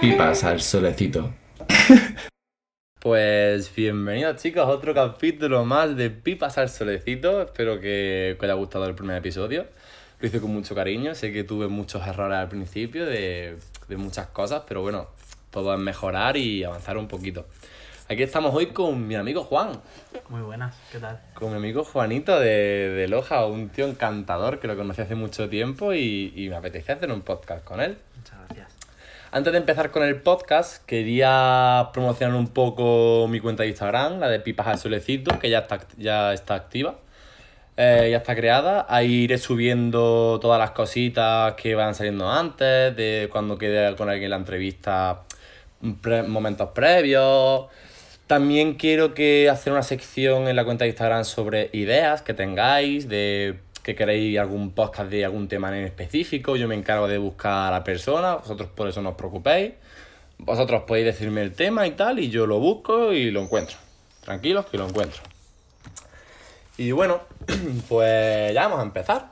Pipas al solecito. Pues bienvenidos chicos a otro capítulo más de Pipas al Solecito. Espero que os haya gustado el primer episodio. Lo hice con mucho cariño. Sé que tuve muchos errores al principio de, de muchas cosas, pero bueno, todo es mejorar y avanzar un poquito. Aquí estamos hoy con mi amigo Juan, Muy buenas, ¿qué tal? con mi amigo Juanito de, de Loja, un tío encantador que lo conocí hace mucho tiempo y, y me apetece hacer un podcast con él. Muchas gracias. Antes de empezar con el podcast, quería promocionar un poco mi cuenta de Instagram, la de Pipas al Solecito, que ya está, ya está activa. Eh, ya está creada. Ahí iré subiendo todas las cositas que van saliendo antes, de cuando quede con alguien la entrevista, pre- momentos previos. También quiero que hacer una sección en la cuenta de Instagram sobre ideas que tengáis, de que queréis algún podcast de algún tema en específico. Yo me encargo de buscar a la persona, vosotros por eso no os preocupéis. Vosotros podéis decirme el tema y tal, y yo lo busco y lo encuentro. Tranquilos que lo encuentro. Y bueno, pues ya vamos a empezar.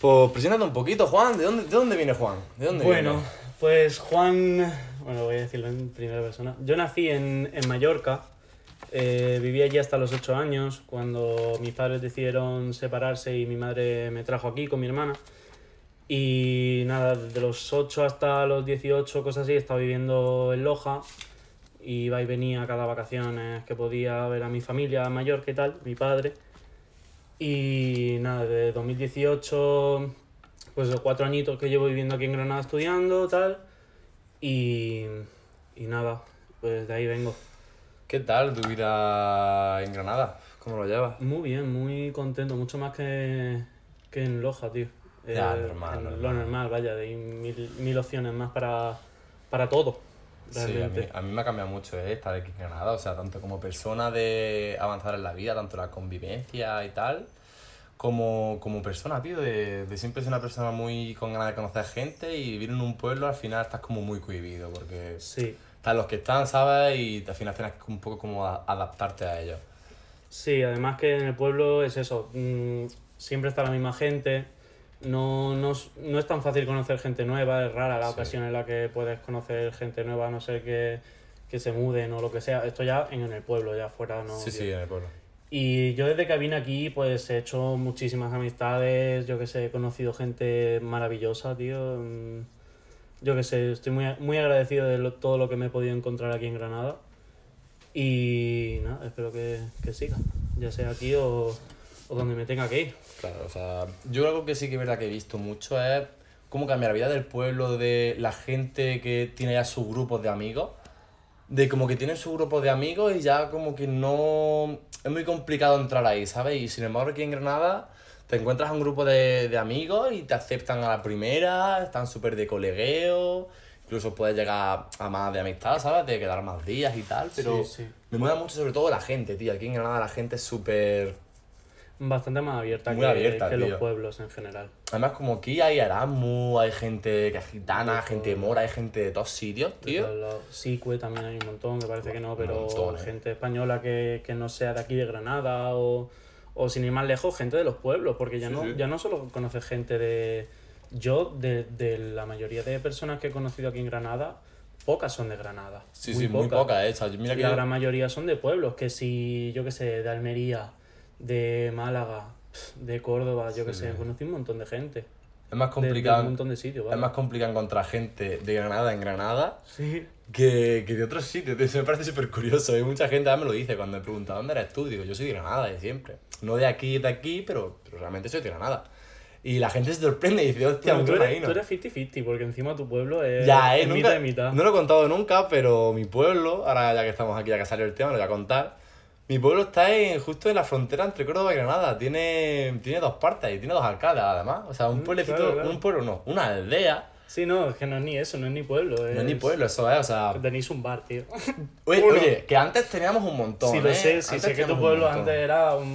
Pues preséntate un poquito, Juan. ¿De dónde, de dónde viene Juan? ¿De dónde Bueno, pues Juan, bueno, voy a decirlo en primera persona. Yo nací en, en Mallorca, eh, viví allí hasta los 8 años, cuando mis padres decidieron separarse y mi madre me trajo aquí con mi hermana. Y nada, desde los 8 hasta los 18, cosas así, estaba viviendo en Loja. Iba y venía cada vacaciones que podía ver a mi familia Mallorca y tal, mi padre. Y nada, de 2018 pues los cuatro añitos que llevo viviendo aquí en Granada estudiando, tal. Y, y nada, pues de ahí vengo. ¿Qué tal tu vida en Granada? ¿Cómo lo llevas? Muy bien, muy contento, mucho más que, que en Loja, tío. Ya, Eh, normal, en normal. Lo normal, vaya, hay mil, mil opciones más para, para todo. Sí, a mí, Realmente. a mí me ha cambiado mucho eh, estar aquí en Granada, o sea, tanto como persona de avanzar en la vida, tanto la convivencia y tal, como, como persona, tío, de, de siempre ser una persona muy con ganas de conocer gente y vivir en un pueblo al final estás como muy cohibido, porque Sí, están los que están, ¿sabes? Y al final tienes que un poco como a- adaptarte a ellos. sí, además que en el pueblo es eso, mm, siempre está la misma gente. No, no, es- no es tan fácil conocer gente nueva, es rara la Sí. ocasión en la que puedes conocer gente nueva, a no ser que, que se muden o lo que sea. Esto ya en, en el pueblo, ya fuera no. sí, sí, en el pueblo. Y yo desde que vine aquí, pues he hecho muchísimas amistades, yo que sé, he conocido gente maravillosa, tío. Mm, Yo que sé, estoy muy, muy agradecido de todo lo que me he podido encontrar aquí en Granada. Y nada, espero que, que siga, ya sea aquí o, o donde me tenga que ir. Claro, o sea, yo algo que sí que es verdad que he visto mucho es cómo cambia la vida del pueblo, de la gente que tiene ya sus grupos de amigos, de como que tienen su grupo de amigos y ya como que no... Es muy complicado entrar ahí, ¿sabes? Y sin embargo aquí en Granada te encuentras a un grupo de, de amigos y te aceptan a la primera, están súper de colegueo, incluso puedes llegar a más de amistad, ¿sabes? De quedar más días y tal, pero Sí, sí. me mola mucho sobre todo la gente, tío. Aquí en Granada la gente es súper... Bastante más abierta Muy que, abierta, que tío. los pueblos en general. Además, como aquí hay Erasmus, hay gente que es gitana, De gente mora, hay gente de todos sitios, tío. Sicue también hay un montón, me parece que no, pero montón, eh. gente española que, que no sea de aquí de Granada o, o sin ir más lejos, gente de los pueblos, porque ya, Sí, no, sí. ya no solo conoces gente de... Yo, de, de la mayoría de personas que he conocido aquí en Granada, pocas son de Granada. Sí, sí, muy poca, eh. O sea, mira que la gran mayoría son de pueblos, que si, yo que sé, de Almería, de Málaga, de Córdoba, yo que Sí, sé, conocí un montón de gente. es más De, de complicado. un montón de sitios, es ¿vale? más complicado encontrar gente de Granada en Granada Sí. que, que de otros sitios. Me parece súper curioso. Y mucha gente me lo dice cuando me pregunta ¿dónde eres tú? Digo, yo soy de Granada de siempre. No de aquí, de aquí, pero, pero realmente soy de Granada. Y la gente se sorprende y dice, hostia, Bueno, un tú, eres, tú eres 50-50, porque encima tu pueblo es, Ya, eh, es nunca, mitad y mitad. no lo he contado nunca, pero mi pueblo, ahora ya que estamos aquí, ya que salió el tema, lo voy a contar. Mi pueblo está en, justo en la frontera entre Córdoba y Granada. Tiene, tiene dos partes y tiene dos alcaldes, además. O sea, un Mm, pueblecito, claro, claro. un pueblo no, una aldea. Sí, no, es que no es ni eso, no es ni pueblo. No es ni pueblo, eso es, o sea. Tenéis un bar, tío. Oye, oye, que antes teníamos un montón. sí, lo ¿eh? sé, sí Antes sé que tu pueblo antes era un,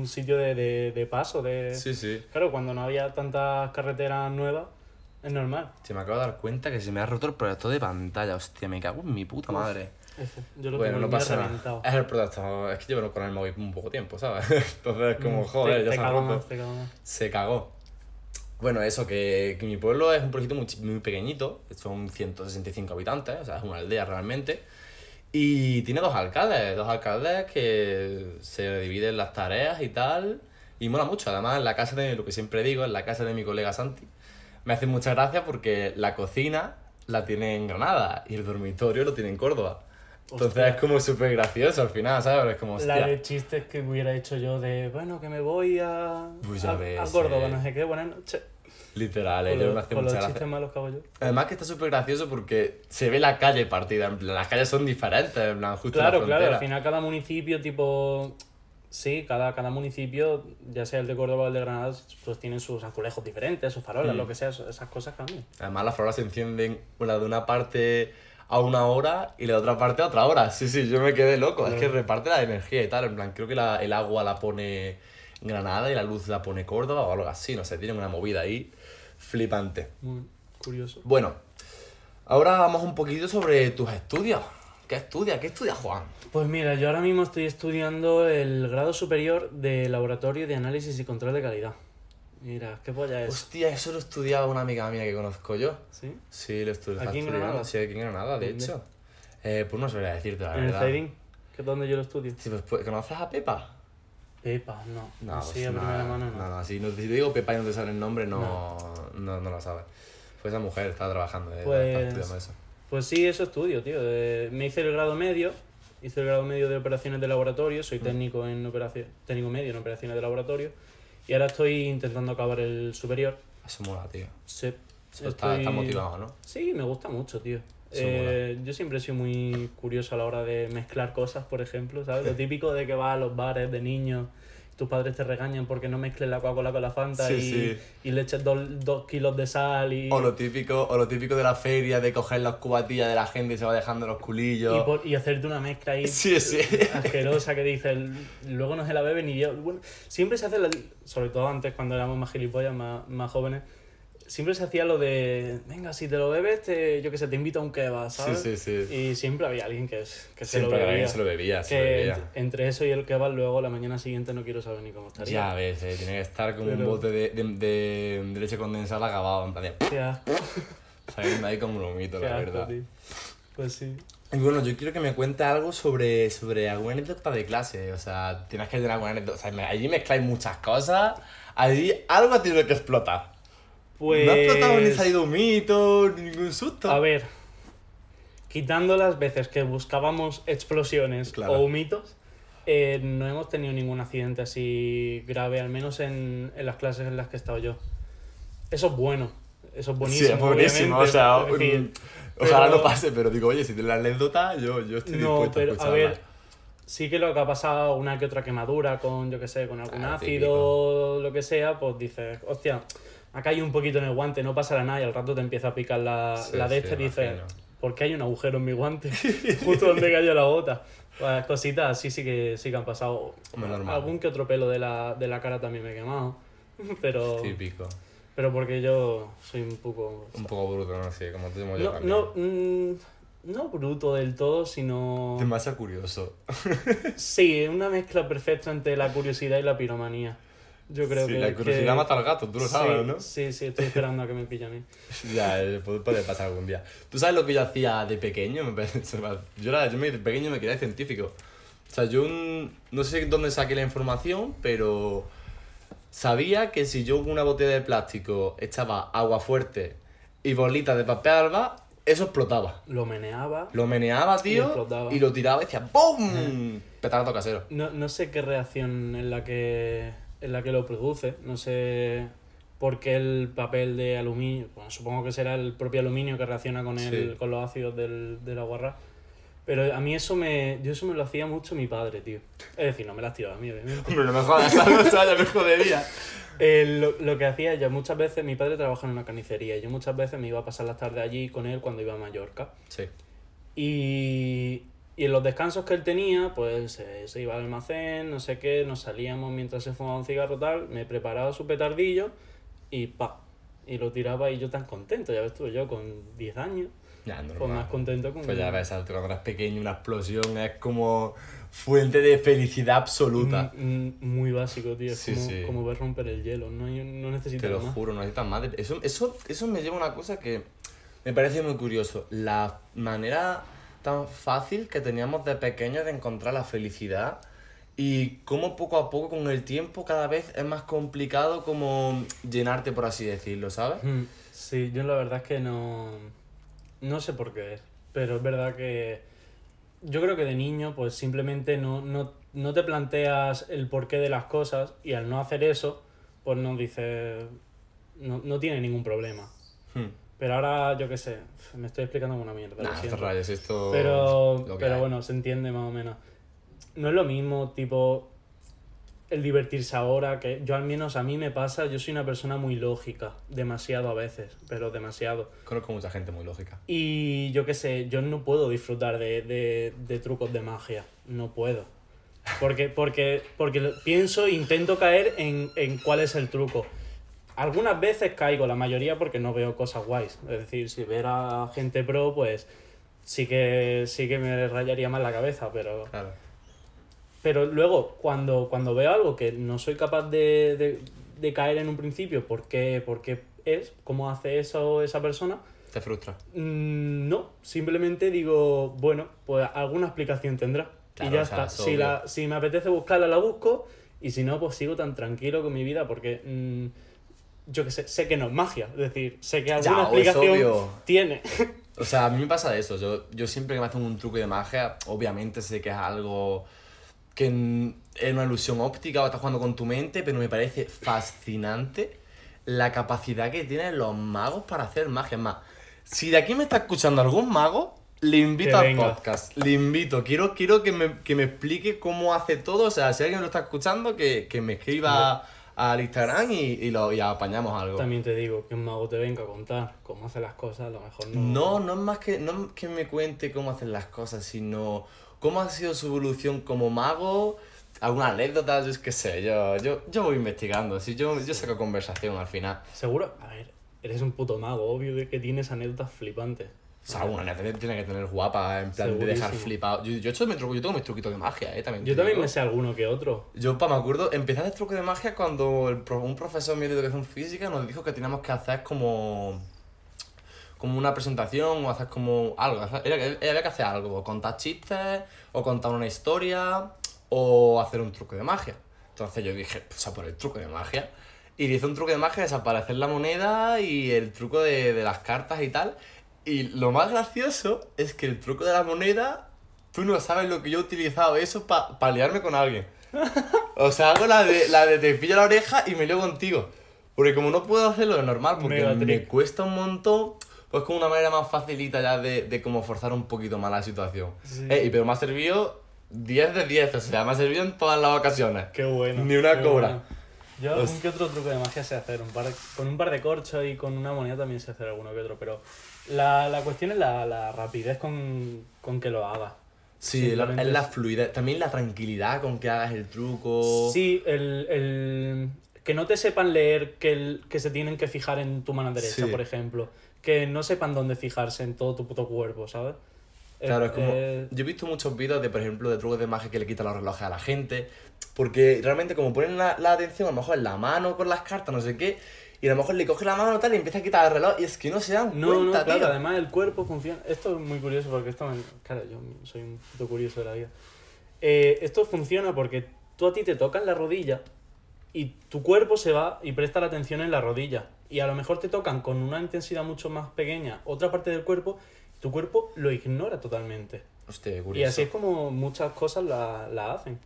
un sitio de, de, de paso, de... Sí, sí. Claro, cuando no había tantas carreteras nuevas, es normal. Se me acabo de dar cuenta que se me ha roto el proyector de pantalla. Hostia, me cago en mi puta madre. Ese, yo lo Bueno, no pasa nada. Es el proyector. Es que llevo con el móvil un poco tiempo, ¿sabes? Entonces, como, Mm, joder, te, ya se roto. más, te más. Se cagó. Bueno, eso, que, que mi pueblo es un pueblito muy, muy pequeñito, son 165 habitantes, o sea, es una aldea realmente. Y tiene dos alcaldes, dos alcaldes que se dividen las tareas y tal. Y mola mucho, además en la casa de, lo que siempre digo, en la casa de mi colega Santi, me hace mucha gracia porque la cocina la tiene en Granada y el dormitorio lo tiene en Córdoba. Entonces Hostia. es como súper gracioso al final, ¿sabes? Es como, La de chistes que hubiera hecho yo de, bueno, que me voy a, Pues a, Córdoba, eh. no sé qué, buenas noches. Literal, Con, ello los- me hace con mucha los gracia. chistes malos que hago yo. Además que está súper gracioso porque se ve la calle partida, en plan, las calles son diferentes, en plan, justo en la Claro, claro, al final cada municipio, tipo. Sí, cada, cada municipio, ya sea el de Córdoba o el de Granada, pues tienen sus azulejos diferentes, sus farolas, Mm. lo que sea, esas cosas cambian. Además las farolas se encienden una de una parte a una hora y la otra parte a otra hora. Sí, sí, yo me quedé loco. Es que reparte la energía y tal. En plan, creo que la- el agua la pone Granada y la luz la pone Córdoba o algo así. No sé, tienen una movida ahí flipante. Muy curioso. Bueno, ahora vamos un poquito sobre tus estudios. ¿Qué estudias? ¿Qué estudia Juan? Pues mira, yo ahora mismo estoy estudiando el grado superior de Laboratorio de Análisis y Control de Calidad. Mira, qué polla es. Hostia, eso lo estudiaba una amiga mía que conozco yo. ¿Sí? Sí, lo estu- está ¿Aquí en. Granada? Sí, aquí en Granada, de ¿Dónde? hecho. Eh, pues no sabría decirte la En el verdad. Zaidín, que es donde yo lo estudio. Sí, pues, pues, ¿Conoces a Pepa? Pepa, no. No, sí, pues a no, primera mano no. no, no, si, no, si te digo Pepa y no te sale el nombre, no, no. no lo sabes. Pues esa mujer está trabajando, eh, Pues- está estudiando eso. Pues sí, eso estudio, tío. Eh, me hice el grado medio, hice el grado medio de operaciones de laboratorio, soy técnico en operación, técnico medio en operaciones de laboratorio y ahora estoy intentando acabar el superior. Eso mola, tío. Sí, Eso está, está estoy- motivado, ¿no? Sí, me gusta mucho, tío. Eh, yo siempre he sido muy curioso a la hora de mezclar cosas, por ejemplo, ¿sabes? Lo típico de que vas a los bares de niños, tus padres te regañan porque no mezcles la Coca-Cola con la Fanta Sí, y, sí. y le eches dos, dos kilos de sal y, O lo típico, o lo típico de la feria, de coger las cubatillas de la gente y se va dejando los y, culillos. por- y hacerte una mezcla ahí Sí, asquerosa que dices, luego no se la beben y yo. Bueno, siempre se hace, la- sobre todo antes cuando éramos más gilipollas, más, más jóvenes, siempre se hacía lo de, venga, si te lo bebes, te, yo que sé, te invito a un kebab, ¿sabes? Sí, sí, sí. Y siempre había alguien que, que se lo alguien bebía. se lo bebía, se que lo bebía. ent- entre eso y el kebab, luego la mañana siguiente no quiero saber ni cómo estaría. Ya ves, eh, tiene que estar como un Pero- bote de, de, de- de leche condensada acabado, en plan de... Asco, Saliendo ahí como un humito, la asco, verdad. tío. Pues sí. Y bueno, yo quiero que me cuentes algo sobre, sobre alguna anécdota de clase. O sea, tienes que tener alguna anécdota. O sea, allí mezcláis muchas cosas. Allí algo ha tenido que explotar. Pues. No ha explotado ni salido un mito, ni ningún susto. A ver, quitando las veces que buscábamos explosiones Claro. o humitos, eh, no hemos tenido ningún accidente así grave, al menos en, en las clases en las que he estado yo. Eso es bueno, eso es buenísimo. sí, es buenísimo. O sea, es decir, mm, ojalá pero- no pase, pero digo, oye, si tienes la anécdota, yo, yo estoy No, dispuesto pero a a escucharla. ver, sí que lo que ha pasado, una que otra quemadura con, yo que sé, con algún Ah, ácido lo que sea, pues dices, hostia, ha caído un poquito en el guante, no pasará nada y al rato te empieza a picar la, Sí, la de sí, este y dices, imagino. ¿por qué hay un agujero en mi guante? Justo donde cayó la gota. Pues cositas así sí que, sí que han pasado. Algún que otro pelo de la, de la cara también me he quemado. Pero, Típico. pero porque yo soy un poco... Un poco bruto, no sé, como te llamo yo No, no, mm, no bruto del todo, sino... Demasiado curioso. Sí, una mezcla perfecta entre la curiosidad y la piromanía. Yo creo sí, que. la curiosidad que- mata al gato, tú lo sí, sabes, ¿no? Sí, sí, estoy esperando a que me pille a mí. Ya, eh, puede, pasar algún día. ¿Tú sabes lo que yo hacía de pequeño? Yo, era, yo me- de pequeño me quería científico. O sea, yo un- no sé dónde saqué la información, pero sabía que si yo con una botella de plástico echaba agua fuerte y bolitas de papel alba, eso explotaba. Lo meneaba. Lo meneaba, Y tío, explotaba. y lo tiraba y decía ¡BOOM! Petardo casero. No, no sé qué reacción en la que, en la que lo produce. No sé por qué el papel de aluminio. Bueno, supongo que será el propio aluminio que reacciona con, el, Sí. con los ácidos del, del aguarrás. Pero a mí eso me, yo eso me lo hacía mucho mi padre, tío. Es decir, no me las tiraba a mí, obviamente. Hombre, no me jodas, ya me jodería. Eh, lo, lo que hacía yo muchas veces, mi padre trabaja en una carnicería y yo muchas veces me iba a pasar las tardes allí con él cuando iba a Mallorca. Sí. Y, y en los descansos que él tenía, pues eh, se iba al almacén, no sé qué, nos salíamos mientras se fumaba un cigarro tal, me preparaba su petardillo y pa, y lo tiraba y yo tan contento, ya ves tú, yo con 10 años, Ya, pues más contento con... Pues ya ves, cuando eres pequeño, una explosión es como fuente de felicidad absoluta. Mm, mm, Muy básico, tío. Es Sí, como, sí. como ver romper el hielo. No, no necesitas Te lo más. juro, no necesitas más. Eso, eso, eso me lleva a una cosa que me parece muy curioso. La manera tan fácil que teníamos de pequeños de encontrar la felicidad y cómo poco a poco con el tiempo cada vez es más complicado como llenarte, por así decirlo, ¿sabes? Mm, Sí, yo la verdad es que no. No sé por qué es. Pero es verdad que. Yo creo que de niño, pues simplemente no, no, no te planteas el porqué de las cosas y al no hacer eso, pues no dices. No, no tiene ningún problema. Hmm. Pero ahora, yo qué sé, me estoy explicando una mierda. Nah, estos rayos, esto. Pero, lo que pero hay. bueno, se entiende más o menos. No es lo mismo, tipo, el divertirse ahora, que yo al menos a mí me pasa, yo soy una persona muy lógica, demasiado a veces, pero demasiado. Conozco mucha gente muy lógica. Y yo qué sé, yo no puedo disfrutar de, de, de trucos de magia, no puedo. Porque, porque, porque pienso e intento caer en, en cuál es el truco. Algunas veces caigo, la mayoría porque no veo cosas guays. Es decir, si ver a gente pro, pues sí que, sí que me rayaría más la cabeza, pero, Claro. pero luego cuando, cuando veo algo que no soy capaz de, de, de caer en un principio, ¿por qué, por qué es? ¿Cómo hace eso esa persona? Te frustra. Mm, No, simplemente digo, bueno, pues alguna explicación tendrá. Claro, y ya o sea, está. es Si, la, si me apetece buscarla, la busco. Y si no, pues sigo tan tranquilo con mi vida porque mm, yo que sé, sé que no es magia. Es decir, sé que alguna explicación tiene. O sea, a mí me pasa eso. Yo, yo siempre que me hacen un truco de magia, obviamente sé que es algo que es una ilusión óptica o estás jugando con tu mente, pero me parece fascinante la capacidad que tienen los magos para hacer magia. Es más, si de aquí me está escuchando algún mago, le invito al podcast. Le invito. Quiero, quiero que, me, que me explique cómo hace todo. O sea, si alguien lo está escuchando, que, que me escriba al Instagram y, y lo, y apañamos algo. También te digo que un mago te venga a contar cómo hace las cosas, a lo mejor no. No, no es más que, no es que me cuente cómo hacen las cosas, sino cómo ha sido su evolución como mago, alguna anécdota, yo es que sé, yo, yo, yo voy investigando, si yo, yo saco conversación al final. Seguro, a ver, eres un puto mago, obvio de que tienes anécdotas flipantes. O sea, alguna anécdota tiene que tener guapa, en plan de dejar Segurísimo. flipado. Yo, yo, he hecho mi truco, yo tengo mis truquitos de magia, eh, también. Yo también digo. me sé alguno que otro. Yo, pa, me acuerdo, empecé a hacer truco de magia cuando el un profesor mío de educación física nos dijo que teníamos que hacer como como una presentación o hacer como algo. había que hacer algo, o contar chistes, o contar una historia, o hacer un truco de magia. Entonces yo dije, pues a por el truco de magia. Y le hice un truco de magia, desaparecer la moneda y el truco de, de las cartas y tal. Y lo más gracioso es que el truco de la moneda, tú no sabes lo que yo he utilizado eso para liarme con alguien. O sea, hago la de, la de te pillo la oreja y me lío contigo. Porque como no puedo hacerlo de normal, porque Mega me trick. cuesta un montón, pues como una manera más facilita ya de, de como forzar un poquito más la situación. Sí. Eh, pero me ha servido 10 de 10, o sea, me ha servido en todas las ocasiones. Qué bueno. Ni una cobra. bueno. Yo Pues- algún que otro truco de magia sé hacer. Un par de- con un par de corchos y con una moneda también sé hacer alguno que otro. Pero la, la cuestión es la, la rapidez con, con que lo hagas. Sí, la- es la fluidez, también la tranquilidad con que hagas el truco. Sí, el, el- que no te sepan leer que, el- que se tienen que fijar en tu mano derecha, Sí. por ejemplo. Que no sepan dónde fijarse en todo tu puto cuerpo, ¿sabes? Claro, es como. Eh, Yo he visto muchos vídeos de, por ejemplo, de trucos de magia que le quitan los relojes a la gente. Porque realmente, como ponen la, la atención a lo mejor en la mano con las cartas, no sé qué. Y a lo mejor le coge la mano tal y empieza a quitar el reloj. Y es que no se dan No, no, cuenta, claro, tío. además el cuerpo funciona. Esto es muy curioso porque esto me... Claro, yo soy un puto curioso de la vida. Eh, esto funciona porque tú a ti te tocan la rodilla y tu cuerpo se va y presta la atención en la rodilla. Y a lo mejor te tocan con una intensidad mucho más pequeña otra parte del cuerpo, tu cuerpo lo ignora totalmente. Hostia, Y curioso. así es como muchas cosas la, la hacen.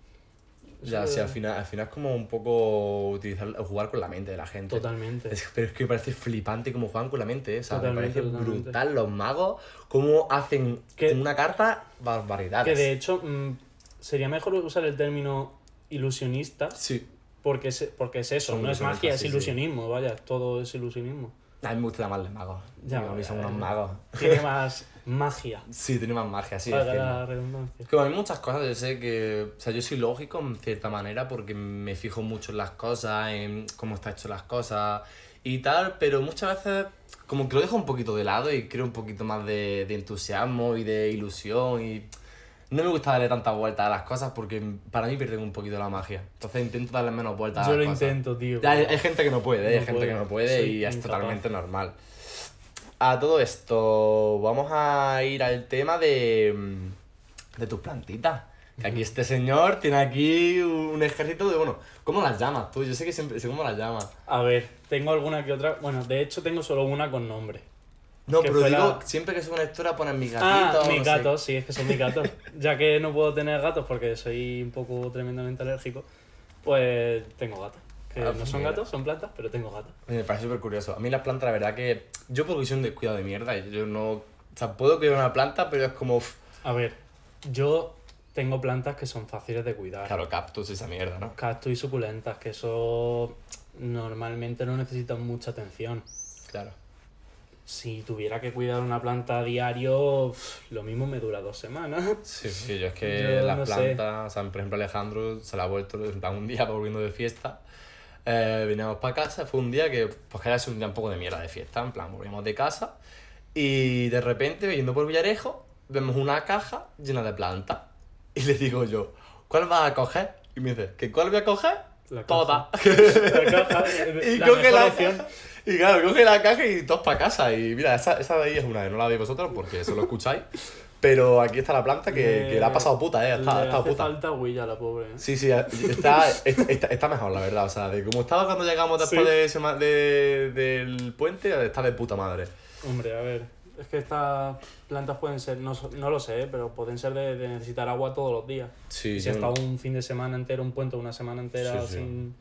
Ya, sí, al final, al final es como un poco utilizar, jugar con la mente de la gente. Totalmente. Es- pero es que me parece flipante cómo juegan con la mente, ¿eh? O sea, me parece totalmente. brutal los magos, cómo hacen Que- una carta barbaridades. Que de hecho mm, sería mejor usar el término ilusionista Sí. porque es, porque es eso, Son no es magia, es sí, sí. ilusionismo, vaya, todo es ilusionismo. A mí me gusta llamarles magos. Ya, a mí son unos magos. Tiene más magia. Sí, tiene más magia, sí. Es que- la redundancia. Como hay muchas cosas, yo sé que. O sea, yo soy lógico en cierta manera porque me fijo mucho en las cosas, en cómo está hecho las cosas. y tal, pero muchas veces como que lo dejo un poquito de lado y creo un poquito más de, de entusiasmo y de ilusión y no me gusta darle tantas vueltas a las cosas porque para mí pierden un poquito la magia. Entonces intento darle menos vueltas Yo a lo las cosas. intento, tío. Hay, hay gente que no puede, ¿eh? hay No gente que no puede Soy y es incapaz. totalmente normal. A todo esto, vamos a ir al tema de, mm, de tus plantitas. Que aquí este señor tiene aquí un ejército de, bueno, ¿cómo las llamas tú? Yo sé que siempre sé cómo las llamas. A ver, tengo alguna que otra. Bueno, de hecho tengo solo una con nombre. No, pero fuera- digo, siempre que subo una historia ponen mis Ah, gatitos. mis no sé. gatos, sí, es que son mis gatos. ya que no puedo tener gatos porque soy un poco tremendamente alérgico, pues tengo gatos. Que Ah, no pues son mira. gatos, son plantas, pero tengo gatos. Me parece súper curioso. A mí las plantas, la verdad que yo porque soy un descuidado de mierda, yo no... O sea, puedo cuidar una planta, pero es como... A ver, yo tengo plantas que son fáciles de cuidar. Claro, cactus y esa mierda, ¿no? Cactus y suculentas, que eso normalmente no necesitan mucha atención. Claro. Si tuviera que cuidar una planta a diario, lo mismo me dura dos semanas. Sí, sí, yo es que Yo las no sé. plantas, o sea, por ejemplo Alejandro se la ha vuelto, un día volviendo de fiesta, eh, veníamos para casa, fue un día que, pues que era un día un poco de mierda de fiesta, en plan, volvíamos de casa y de repente, yendo por Villarejo, vemos una caja llena de plantas y le digo yo, ¿cuál vas a coger? Y me dice, ¿que cuál voy a coger? La caja. Toda. La caja, eh, y la coge la opción. caja. Y claro, coge la caja y todos para casa. Y mira, esa, esa de ahí es una que no la veis vosotros porque eso lo escucháis. Pero aquí está la planta que, que le ha pasado puta, eh. Está, Le estado hace puta. falta huilla la pobre. ¿eh? Sí, sí, está, está, está mejor, la verdad. O sea, de como estaba cuando llegamos después Sí. de sema- de- del puente, está de puta madre. Hombre, a ver, es que estas plantas pueden ser, no, no lo sé, ¿eh? pero pueden ser de, de necesitar agua todos los días. Sí, si yo ha estado no- un fin de semana entero, un puente, una semana entera Sí. Sin,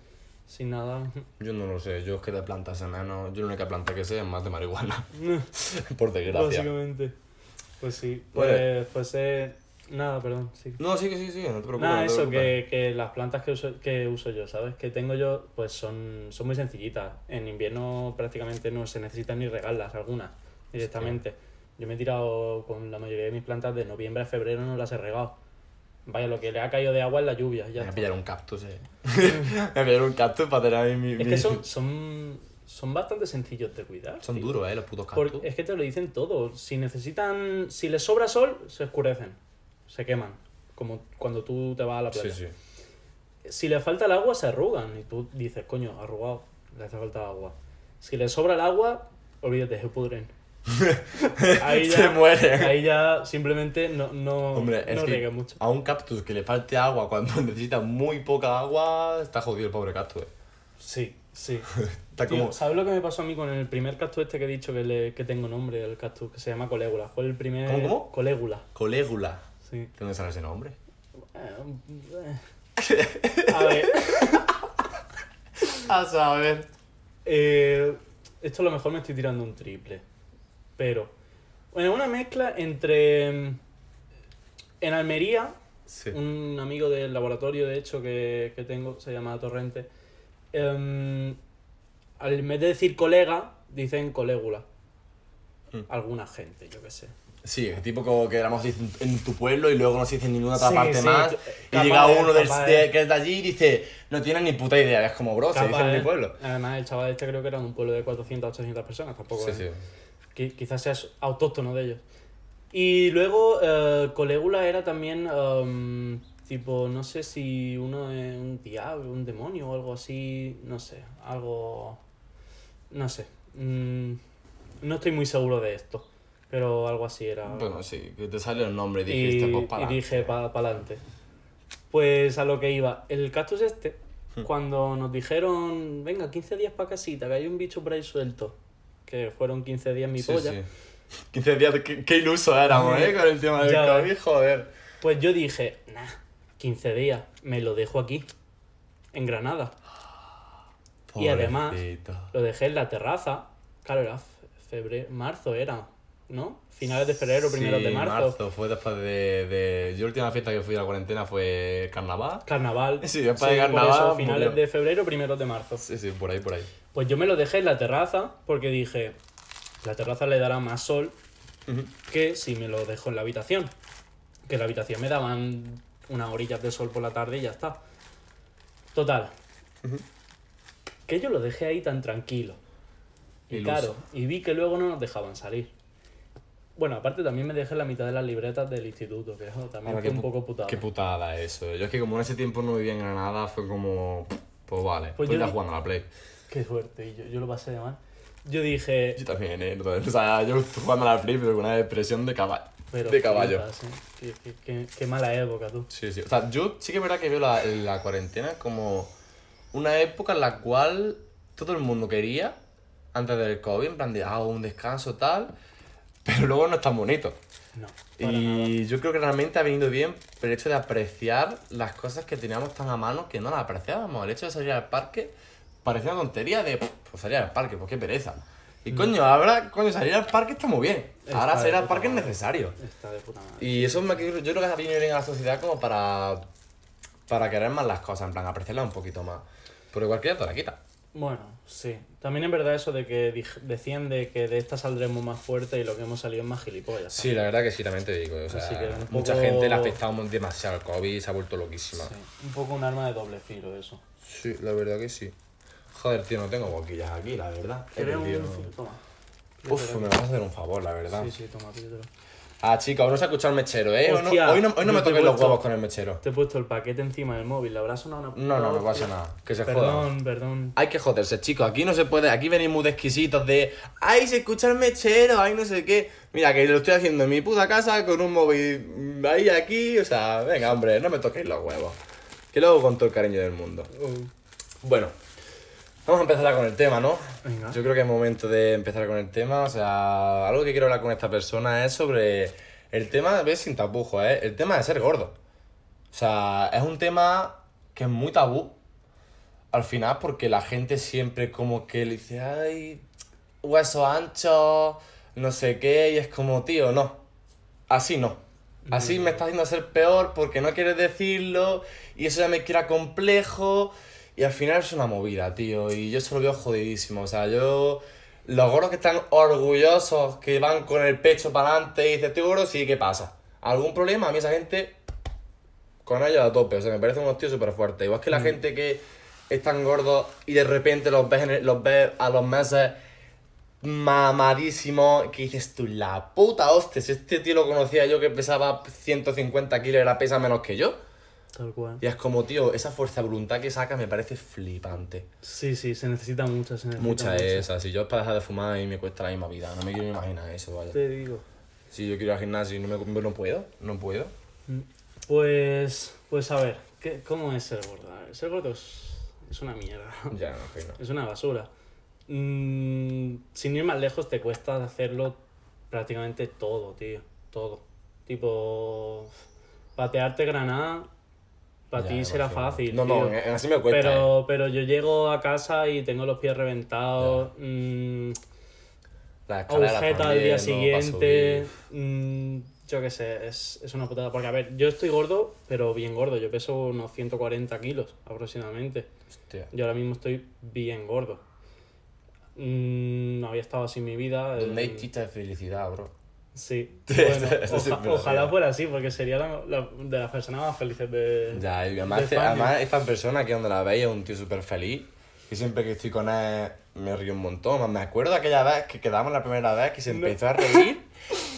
sin nada. Yo no lo sé, yo es que de plantas menos. Yo la única planta que sé es más de marihuana. Por desgracia. Básicamente. Pues sí, pues, Bueno. pues eh, nada, perdón, sí. No, sí, que sí, sí, no te preocupes. Nada, no te eso, preocupes. que, que las plantas que uso, que uso yo, ¿sabes? Que tengo yo, pues son, son muy sencillitas. En invierno prácticamente no se necesitan ni regarlas algunas directamente. Yo me he tirado con la mayoría de mis plantas de noviembre a febrero, no las he regado. Vaya, lo que le ha caído de agua es la lluvia. Ya Me voy a pillar un cactus, eh. Me voy a pillar un cactus para tener ahí mi. Es mi- que son, son, son bastante sencillos de cuidar. Son tío. duros, eh, los putos cactus. Porque es que te lo dicen todo. Si necesitan. Si les sobra sol, se oscurecen. Se queman. Como cuando tú te vas a la playa. Sí, sí. Si le falta el agua, se arrugan. Y tú dices, coño, arrugado, le hace falta agua. Si le sobra el agua, olvídate, se pudren. Ahí Se mueren. Ahí ya simplemente no, no, Hombre, es no que riegues mucho. a un cactus que le falte agua cuando necesita muy poca agua, está jodido el pobre cactus. eh. Sí, sí. Está Tío, como. ¿Sabes lo que me pasó a mí con el primer cactus este que he dicho que, le, que tengo nombre, el cactus, que se llama Colégula? Fue el primer... ¿Cómo, cómo? Colégula, Colégula. sí. ¿De dónde sale ese nombre? Eh. A ver, A saber. eh, esto a lo mejor me estoy tirando un triple. Pero, bueno, una mezcla entre... mm, En Almería, Sí. un amigo del laboratorio, de hecho, que, que tengo, se llama Torrente, em, al en vez de decir colega, dicen colégula. Mm. Alguna gente, yo qué sé. Sí, es tipo como que éramos en, tu pueblo y luego no se dice en ninguna otra Sí, parte sí, más. tú- Y llega uno del, de- que es de allí y dice, no tiene ni puta idea. Es como, bro, se dice en mi ¿eh? pueblo. Además, el chaval este creo que era un pueblo de 400 800 personas, tampoco Sí, sí. qui- quizás seas autóctono de ellos. Y luego, eh, Colégula era también, em, tipo, no sé si uno es un diablo, un demonio o algo así, no sé, algo, no sé. Mm, no estoy muy seguro de esto, pero algo así era. Bueno, sí, que te sale el nombre y y, dijiste, pues y para. dije, para adelante. Pues a lo que iba, el cactus este, Hmm. cuando nos dijeron, venga, 15 días para casita, que hay un bicho por ahí suelto, que fueron 15 días mi Sí, polla. sí. 15 días, qué, qué iluso éramos, ¿eh? Con el tema del COVID, joder. Pues yo dije, nah, 15 días, me lo dejo aquí, en Granada. Y además-. Lo dejé en la terraza, claro, era febrero, marzo era, ¿no? Finales de febrero, primeros de marzo. fue después de, de... Yo la última fiesta que fui a la cuarentena fue carnaval. Carnaval. Sí, después de por carnaval, eso, finales murió. de febrero, primeros de marzo. Sí, sí, por ahí, por ahí. Pues yo me lo dejé en la terraza porque dije, la terraza le dará más sol que si me lo dejo en la habitación. Que en la habitación me daban unas orillas de sol por la tarde y ya está. Total. Que yo lo dejé ahí tan tranquilo. Y Iluso. claro, y vi que luego no nos dejaban salir. Bueno, aparte también me dejé la mitad de las libretas del instituto, que eso también Ahora, fue un poco putada. Qué putada eso. Yo es que como en ese tiempo no vivía en Granada, fue como... Pues vale, Pues pues yo ya jugando a la Play. Qué suerte, y yo, yo lo pasé de mal. Yo dije, Yo también, ¿eh? O sea, yo estoy jugando a la Play, pero con una depresión de caballo. Pero de caballo. Qué, qué- qué- qué mala época, tú. Sí, sí. O sea, yo sí que es verdad que veo la, la cuarentena como una época en la cual todo el mundo quería, antes del COVID, en plan de, ah, un descanso, tal, pero luego no es tan bonito. No, nada. Y yo creo que realmente ha venido bien el hecho de apreciar las cosas que teníamos tan a mano que no las apreciábamos. El hecho de salir al parque parecía una tontería de, pues salir al parque, pues qué pereza. Y coño, ahora, coño, salir al parque está muy bien. Está Ahora salir al parque es necesario. Está de puta madre. Y eso me, yo creo que ha venido bien a la sociedad como para, para querer más las cosas, en plan, apreciarlas un poquito más. Pero igual que ya te la quita. Bueno, sí. También es verdad eso de que decían de que de esta saldremos más fuerte y lo que hemos salido es más gilipollas. Sí, la verdad que sí, también te digo. O sea, Así que mucha gente le ha afectado demasiado el COVID y se ha vuelto loquísima. Sí, Un poco un arma de doble filo eso. Sí, la verdad que sí. Joder, tío, no tengo boquillas aquí, la verdad. ¿Quieres un? Toma. Uf, me vas a hacer un favor, la verdad. Sí, sí, toma, pídetelo. Ah, chicos, hoy no se ha escuchado el mechero, ¿eh? Hoy no, Hostia, hoy no, hoy no yo me toques los huevos con el mechero. Te he puesto el paquete encima del móvil, ¿le habrá sonado una No, no, no pasa nada. Que se joda. Perdón, perdón. Hay que joderse, chicos. Aquí no se puede. Aquí venimos de exquisitos de. ¡Ay, se escucha el mechero! ¡Ay, no sé qué! Mira, que lo estoy haciendo en mi puta casa con un móvil ahí, aquí. O sea, venga, hombre, no me toquéis los huevos. Que luego con todo el cariño del mundo. Bueno, vamos a empezar con el tema, ¿no? Venga. Yo creo que es momento de empezar con el tema. O sea, algo que quiero hablar con esta persona es sobre el tema, ves, sin tapujos, ¿eh? El tema de ser gordo. O sea, es un tema que es muy tabú. Al final, porque la gente siempre como que le dice, ay, hueso ancho, no sé qué, y es como, tío, no. Así no. Así me está haciendo ser peor porque no quieres decirlo y eso ya me crea complejo y al final es una movida, tío, y yo eso lo veo jodidísimo. O sea, yo... Los gordos que están orgullosos, que van con el pecho para adelante y dicen, estoy gordo, sí, ¿qué pasa? ¿Algún problema? A mí esa gente con ellos a tope, o sea, me parece unos tíos súper fuertes. Igual que la gente que están gordos y de repente los ves, el- los ves a los meses mamadísimos, que dices tú, la puta hostia, si este tío lo conocía yo que pesaba 150 kilos era pesa menos que yo. Tal cual. Y es como, tío, esa fuerza de voluntad que saca me parece flipante. Sí, sí, se necesita mucha, se necesita Mucha mucha. es esa, si yo es para dejar de fumar y me cuesta la misma vida, no me quiero imaginar eso, vaya. Te digo. Si yo quiero ir al gimnasio y no, me, no puedo, no puedo. Pues, pues a ver, ¿qué, ¿cómo es ser gordo? A ver, ser gordo es, es una mierda. Ya, no, que no. Es una basura. Mm, sin ir más lejos, te cuesta hacerlo prácticamente todo, tío. Todo. Tipo, patearte granada, para Ya, ti será fácil. No, tío. no, en- así me cuesta. ¿eh? pero, pero yo llego a casa y tengo los pies reventados. mm, La escalera agujeta al día siguiente. mm, yo qué sé, es, es una putada. Porque, a ver, yo estoy gordo, pero bien gordo. Yo peso unos 140 kilos aproximadamente. Hostia. Yo ahora mismo estoy bien gordo. Mm, no había estado así en mi vida. Donde hay eh, felicidad, bro. Sí. Bueno, oja- ojalá fuera así, porque sería la, la- de las personas más felices de. Ya, y de además, España. además esta persona que donde la veis es un tío súper feliz. Y siempre que estoy con él me río un montón. Me acuerdo aquella vez que quedamos la primera vez que se No. empezó a reír.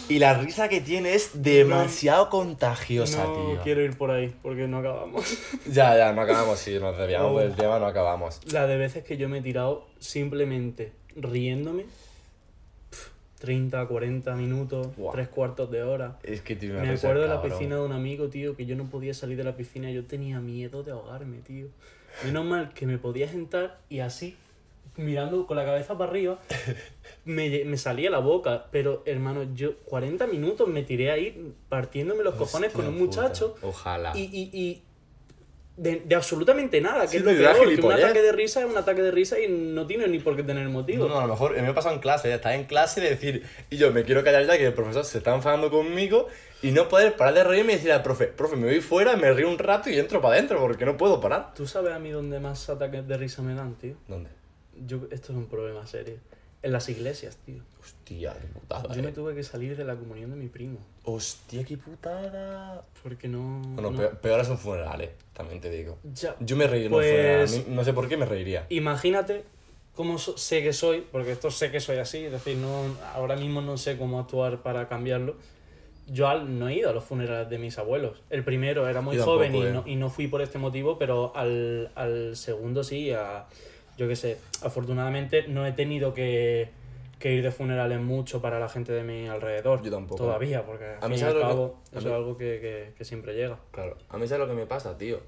y la risa que tiene es demasiado contagiosa, no tío. quiero ir por ahí, porque no acabamos. Ya, ya, no acabamos. Si nos desviamos Oh. del tema, no acabamos. La de veces que yo me he tirado simplemente riéndome. Pf, 30, 40 minutos, Buah. tres cuartos de hora. Es que una Me risa acuerdo de la piscina de un amigo, tío, que yo no podía salir de la piscina. Yo tenía miedo de ahogarme, tío. Menos mal que me podía sentar y así, mirando con la cabeza para arriba, me, me salía la boca. Pero, hermano, yo 40 minutos me tiré ahí partiéndome los cojones con Hostia un puta. muchacho. Ojalá. Y, y, y de, de absolutamente nada, que Sí, es lo peor, que un ataque de risa es un ataque de risa y no tiene ni por qué tener motivo. No, no, a lo mejor me ha pasado en clase, está en clase de decir, y yo me quiero callar ya que el profesor se está enfadando conmigo y no poder parar de reírme y decir al profe, profe, me voy fuera, me río un rato y entro para adentro porque no puedo parar. ¿Tú sabes a mí dónde más ataques de risa me dan, tío? ¿Dónde? Yo, esto es un problema serio. En las iglesias, tío. Hostia, qué putada. Yo me eh. tuve que salir de la comunión de mi primo. Hostia, qué putada. Porque no. Bueno, no- peor, peor son funerales, también te digo. Ya. Yo me reiría en Pues- un funeral, a mí no sé por qué me reiría. Imagínate cómo so- sé que soy, porque esto sé que soy así, es decir, no, ahora mismo no sé cómo actuar para cambiarlo. Yo al- no he ido a los funerales de mis abuelos. El primero era muy Yo tampoco, joven y, eh. no, y no fui por este motivo, pero al, al segundo sí, a, yo qué sé, afortunadamente no he tenido que, que ir de funerales mucho para la gente de mi alrededor. Yo tampoco. Todavía, porque al A mí fin y al ¿sabes lo que- eso mí- es algo que, que- que siempre llega. Claro, a mí sabes lo que me pasa, tío.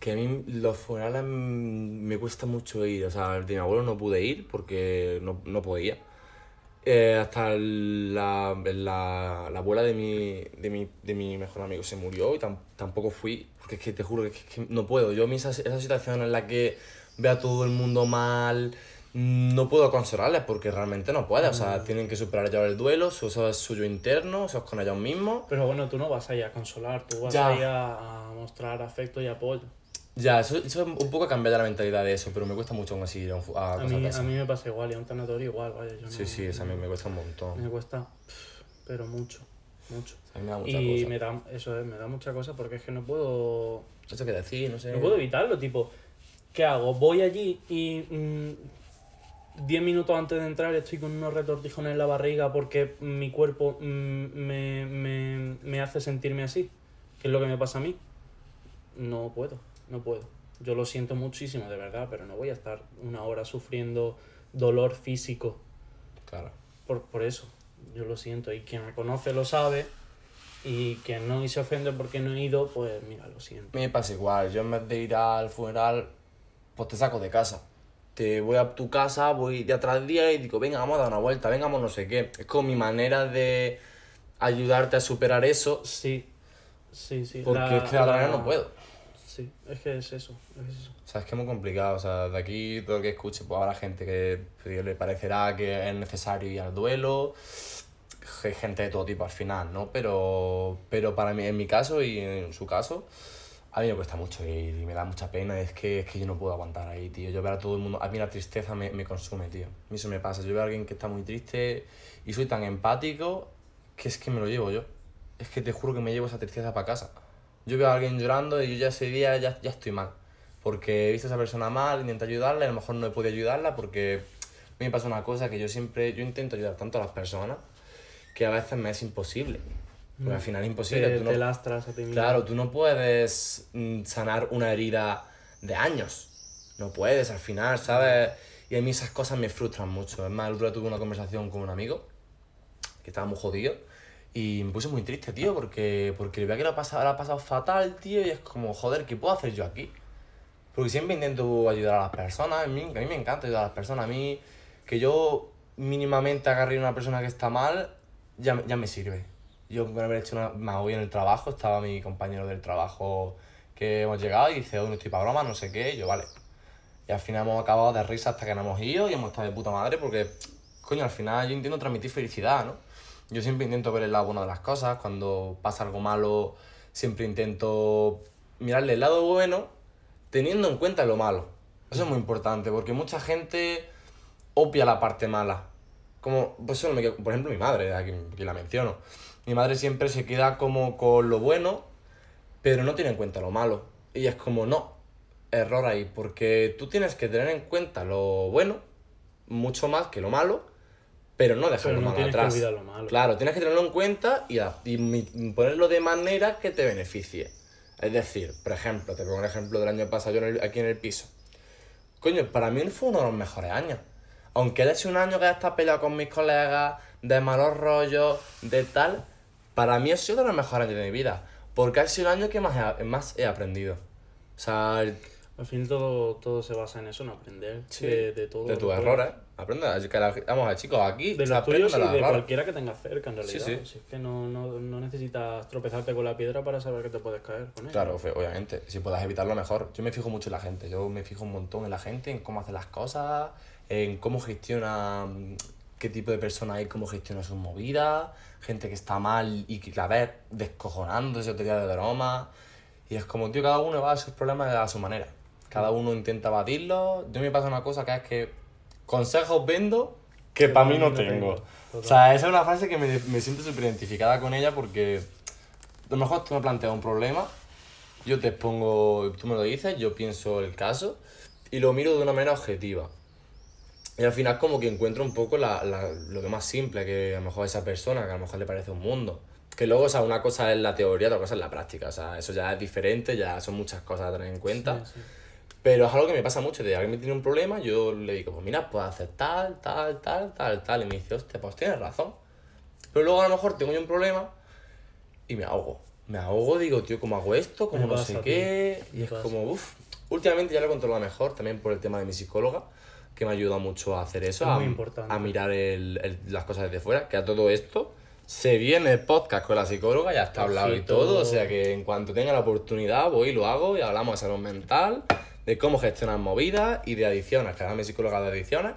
Que a mí los funerales me cuesta mucho ir. O sea, el de mi abuelo no pude ir porque no, no podía. Eh, hasta la, la, la abuela de mi, de, mi, de mi mejor amigo se murió y tam- tampoco fui. Porque es que te juro que, es que no puedo. Yo, a mí esa, esa situación en la que veo a todo el mundo mal, mm, no puedo consolarles porque realmente no puede. O sea, tienen que superar ya el duelo, eso eso es suyo interno, eso es con ellos mismos. Pero bueno, tú no vas ahí a consolar, tú vas Ya. ahí a, mostrar afecto y apoyo. Ya, eso, eso un poco cambia la mentalidad de eso, pero me cuesta mucho aún así ir a, a A mí, a mí me pasa igual y a un tanatorio igual, vaya. Yo no, Sí, sí, eso a mí me cuesta un montón. Me cuesta, pero mucho, mucho. A mí me da mucha Y cosa. me da, eso es, me da mucha cosa porque es que no puedo, sé qué decir, no sé. no puedo evitarlo, tipo, ¿qué hago? Voy allí y mm, 10 minutos antes de entrar estoy con unos retortijones en la barriga porque mi cuerpo mm, me, me, me hace sentirme así, que es lo que me pasa a mí. No puedo, no puedo. Yo lo siento muchísimo, de verdad, pero no voy a estar una hora sufriendo dolor físico Claro. por, por eso. Yo lo siento. Y quien me conoce lo sabe. Y quien no y se ofende porque no he ido, pues mira, lo siento. Me pasa igual. Yo en vez de ir al funeral, pues te saco de casa. Te voy a tu casa, voy día tras día y digo, venga, vamos a dar una vuelta, venga, vamos no sé qué. Es como mi manera de ayudarte a superar eso, Sí, sí, sí. porque La- es que de otra la- manera no puedo. Sí, es que es eso. Es eso. O sea, es que es muy complicado. O sea, de aquí todo el que escuche, pues habrá gente que le parecerá que es necesario ir al duelo. Gente de todo tipo al final, ¿no? Pero, pero para mí, en mi caso y en su caso, a mí me cuesta mucho y me da mucha pena. Es que, es que yo no puedo aguantar ahí, tío. Yo ver a todo el mundo. A mí la tristeza me, me consume, tío. A mí eso me pasa. Yo veo a alguien que está muy triste y soy tan empático que es que me lo llevo yo. Es que te juro que me llevo esa tristeza para casa. Yo veo a alguien llorando y yo ya ese día ya, ya estoy mal. Porque he visto a esa persona mal, intento ayudarla y a lo mejor no he podido ayudarla porque a mí me pasa una cosa que yo siempre, yo intento ayudar tanto a las personas que a veces me es imposible. Porque al final es imposible. Te, tú no- te lastras a ti mismo. Claro, tú no puedes mm, sanar una herida de años. No puedes al final, ¿sabes? Y a mí esas cosas me frustran mucho. Es más, el otro día tuve una conversación con un amigo que estaba muy jodido y me puse muy triste, tío, porque, porque veía que lo ha, pasado, lo ha pasado fatal, tío, y es como, joder, ¿qué puedo hacer yo aquí? Porque siempre intento ayudar a las personas, a mí, a mí me encanta ayudar a las personas, a mí que yo mínimamente agarre a una persona que está mal, ya, ya me sirve. Yo con haber hecho una, más hoy en el trabajo, estaba mi compañero del trabajo que hemos llegado y dice, hoy no estoy para broma, no sé qué, y yo, vale. Y al final hemos acabado de risa hasta que nos hemos ido y hemos estado de puta madre porque, coño, al final yo intento transmitir felicidad, ¿no? Yo siempre intento ver el lado bueno de las cosas, cuando pasa algo malo, siempre intento mirarle el lado bueno teniendo en cuenta lo malo. Eso es muy importante porque mucha gente obvia la parte mala. Como, pues me quedo- por ejemplo, mi madre, aquí, aquí la menciono. Mi madre siempre se queda como con lo bueno, pero no tiene en cuenta lo malo. Y es como, no, error ahí, porque tú tienes que tener en cuenta lo bueno, mucho más que lo malo, pero no dejar Pero lo no malo que atrás. olvidar lo malo. Claro, tienes que tenerlo en cuenta y, y ponerlo de manera que te beneficie. Es decir, por ejemplo, te pongo un ejemplo del año pasado yo en el- aquí en el piso. Coño, para mí fue uno de los mejores años. Aunque haya sido un año que haya estado peleado con mis colegas, de malos rollos, de tal, para mí ha sido uno de los mejores años de mi vida. Porque ha sido el año que más he, más he aprendido. O sea, el- Al fin todo, todo se basa en eso, en aprender Sí, de, de todo. de tus errores. Aprende. que la- Vamos a ver, chicos, aquí De los aprende tuyos y de errores. cualquiera que tengas cerca, en realidad. sí. Si es que no, no, no necesitas tropezarte con la piedra para saber que te puedes caer con ella. Claro, obviamente. Si puedas evitarlo, mejor. Yo me fijo mucho en la gente. Yo me fijo un montón en la gente, en cómo hace las cosas, en cómo gestiona, qué tipo de persona hay, cómo gestiona sus movidas. Gente que está mal y que la ves descojonándose, te tira de broma. Y es como, tío, cada uno va a sus problemas a su manera. Cada uno intenta batirlos. Yo me pasa una cosa que es que consejos vendo que para mí no tengo. O sea, esa es una frase que me, me siento súper identificada con ella porque a lo mejor tú me planteas un problema, yo te expongo, tú me lo dices, yo pienso el caso y lo miro de una manera objetiva. Y al final como que encuentro un poco la, la- lo que más simple, que a lo mejor a esa persona, que a lo mejor le parece un mundo. Que luego, o sea, una cosa es la teoría, otra cosa es la práctica. O sea, eso ya es diferente, ya son muchas cosas a tener en cuenta. Sí, sí. Pero es algo que me pasa mucho, de alguien me tiene un problema, yo le digo, pues mira, puedes hacer tal, tal, tal, tal, tal. Y me dice, hostia, pues tienes razón. Pero luego a lo mejor tengo yo un problema y me ahogo. Me ahogo, digo, tío, ¿cómo hago esto? ¿Cómo Me no pasa, sé tío. qué? Me Y es pasa. como, uff. Últimamente ya lo he controlado mejor, también por el tema de mi psicóloga, que me ayuda mucho a hacer eso, Es a, muy importante. a mirar el- el- las cosas desde fuera, que a todo esto se viene el podcast con la psicóloga, ya está hablado y todo, o sea que en cuanto tenga la oportunidad voy y lo hago y hablamos de salud mental, de cómo gestionar movidas y de adicciones, que además mi psicóloga de adicciones,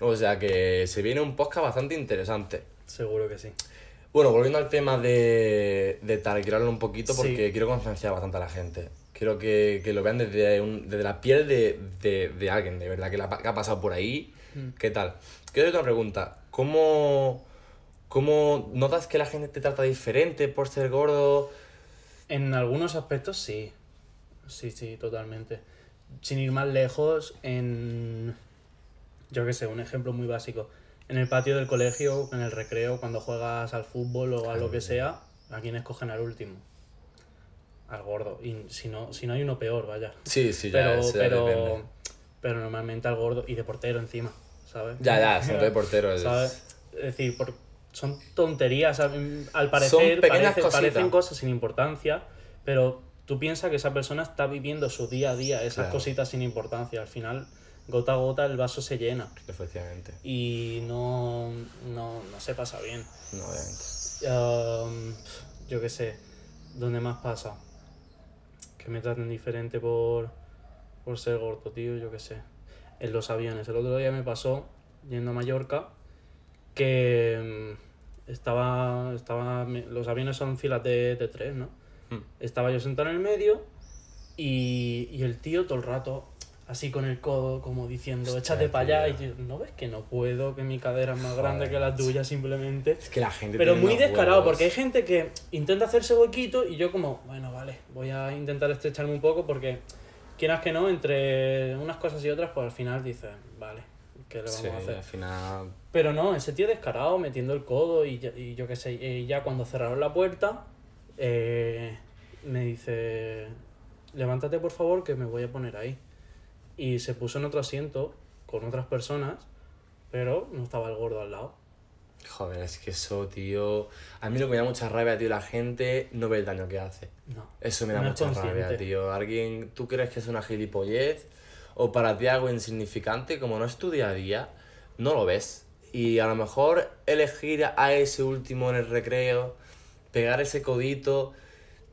o sea que se viene un podcast bastante interesante. Seguro que sí. Bueno, volviendo al tema de, de hablar un poquito Sí. porque quiero concienciar bastante a la gente. Quiero que, que lo vean desde, un- desde la piel de, de, de alguien, de verdad, que, la, que ha pasado por ahí. ¿Qué tal? Quiero una pregunta. ¿Cómo, ¿Cómo notas que la gente te trata diferente por ser gordo? En algunos aspectos sí. Sí, sí, totalmente. Sin ir más lejos, en. Yo qué sé, un ejemplo muy básico. En el patio del colegio, en el recreo, cuando juegas al fútbol o a lo que sea, ¿a quién escogen al último? Al gordo. Y si no, si no hay uno peor, vaya. Sí, sí, ya, Pero, ya pero, depende. pero normalmente al gordo y de portero encima, ¿sabes? Ya, ya, todo de portero. es- ¿sabes? Es decir, por- son tonterías, al parecer parece- parecen cosas sin importancia, pero tú piensas que esa persona está viviendo su día a día, esas Claro. cositas sin importancia. Al final, gota a gota, el vaso se llena Efectivamente. y no, no, no se pasa bien. No, obviamente. Um, yo qué sé, ¿dónde más pasa? Que me traten diferente por, por ser gordo, tío, yo qué sé. En los aviones. El otro día me pasó, yendo a Mallorca, que mm, estaba, estaba, los aviones son filas de, de tres, ¿no? Hmm. Estaba yo sentado en el medio y, y el tío todo el rato así con el codo como diciendo, Hostia, échate para allá. Y yo, ¿no ves que no puedo? Que mi cadera es más grande que la tuya simplemente. Es que la gente Pero tiene muy descarado, huevos. porque hay gente que intenta hacerse huequito y yo como, bueno, vale, voy a intentar estrecharme un poco porque quieras que no, entre unas cosas y otras, pues al final dices, vale, ¿qué le vamos Sí, a hacer? al final... Pero no, ese tío descarado, metiendo el codo y, ya- y yo qué sé, y ya cuando cerraron la puerta, eh, me dice, levántate por favor que me voy a poner ahí. Y se puso en otro asiento con otras personas, pero no estaba el gordo al lado. Joder, es que eso, tío... A mí lo que me da mucha rabia, tío, la gente no ve el daño que hace. No. Eso me da No mucha rabia, tío. Alguien, ¿tú crees que es una gilipollez? O para ti algo insignificante, como no es tu día a día, no lo ves. Y a lo mejor elegir a ese último en el recreo, pegar ese codito...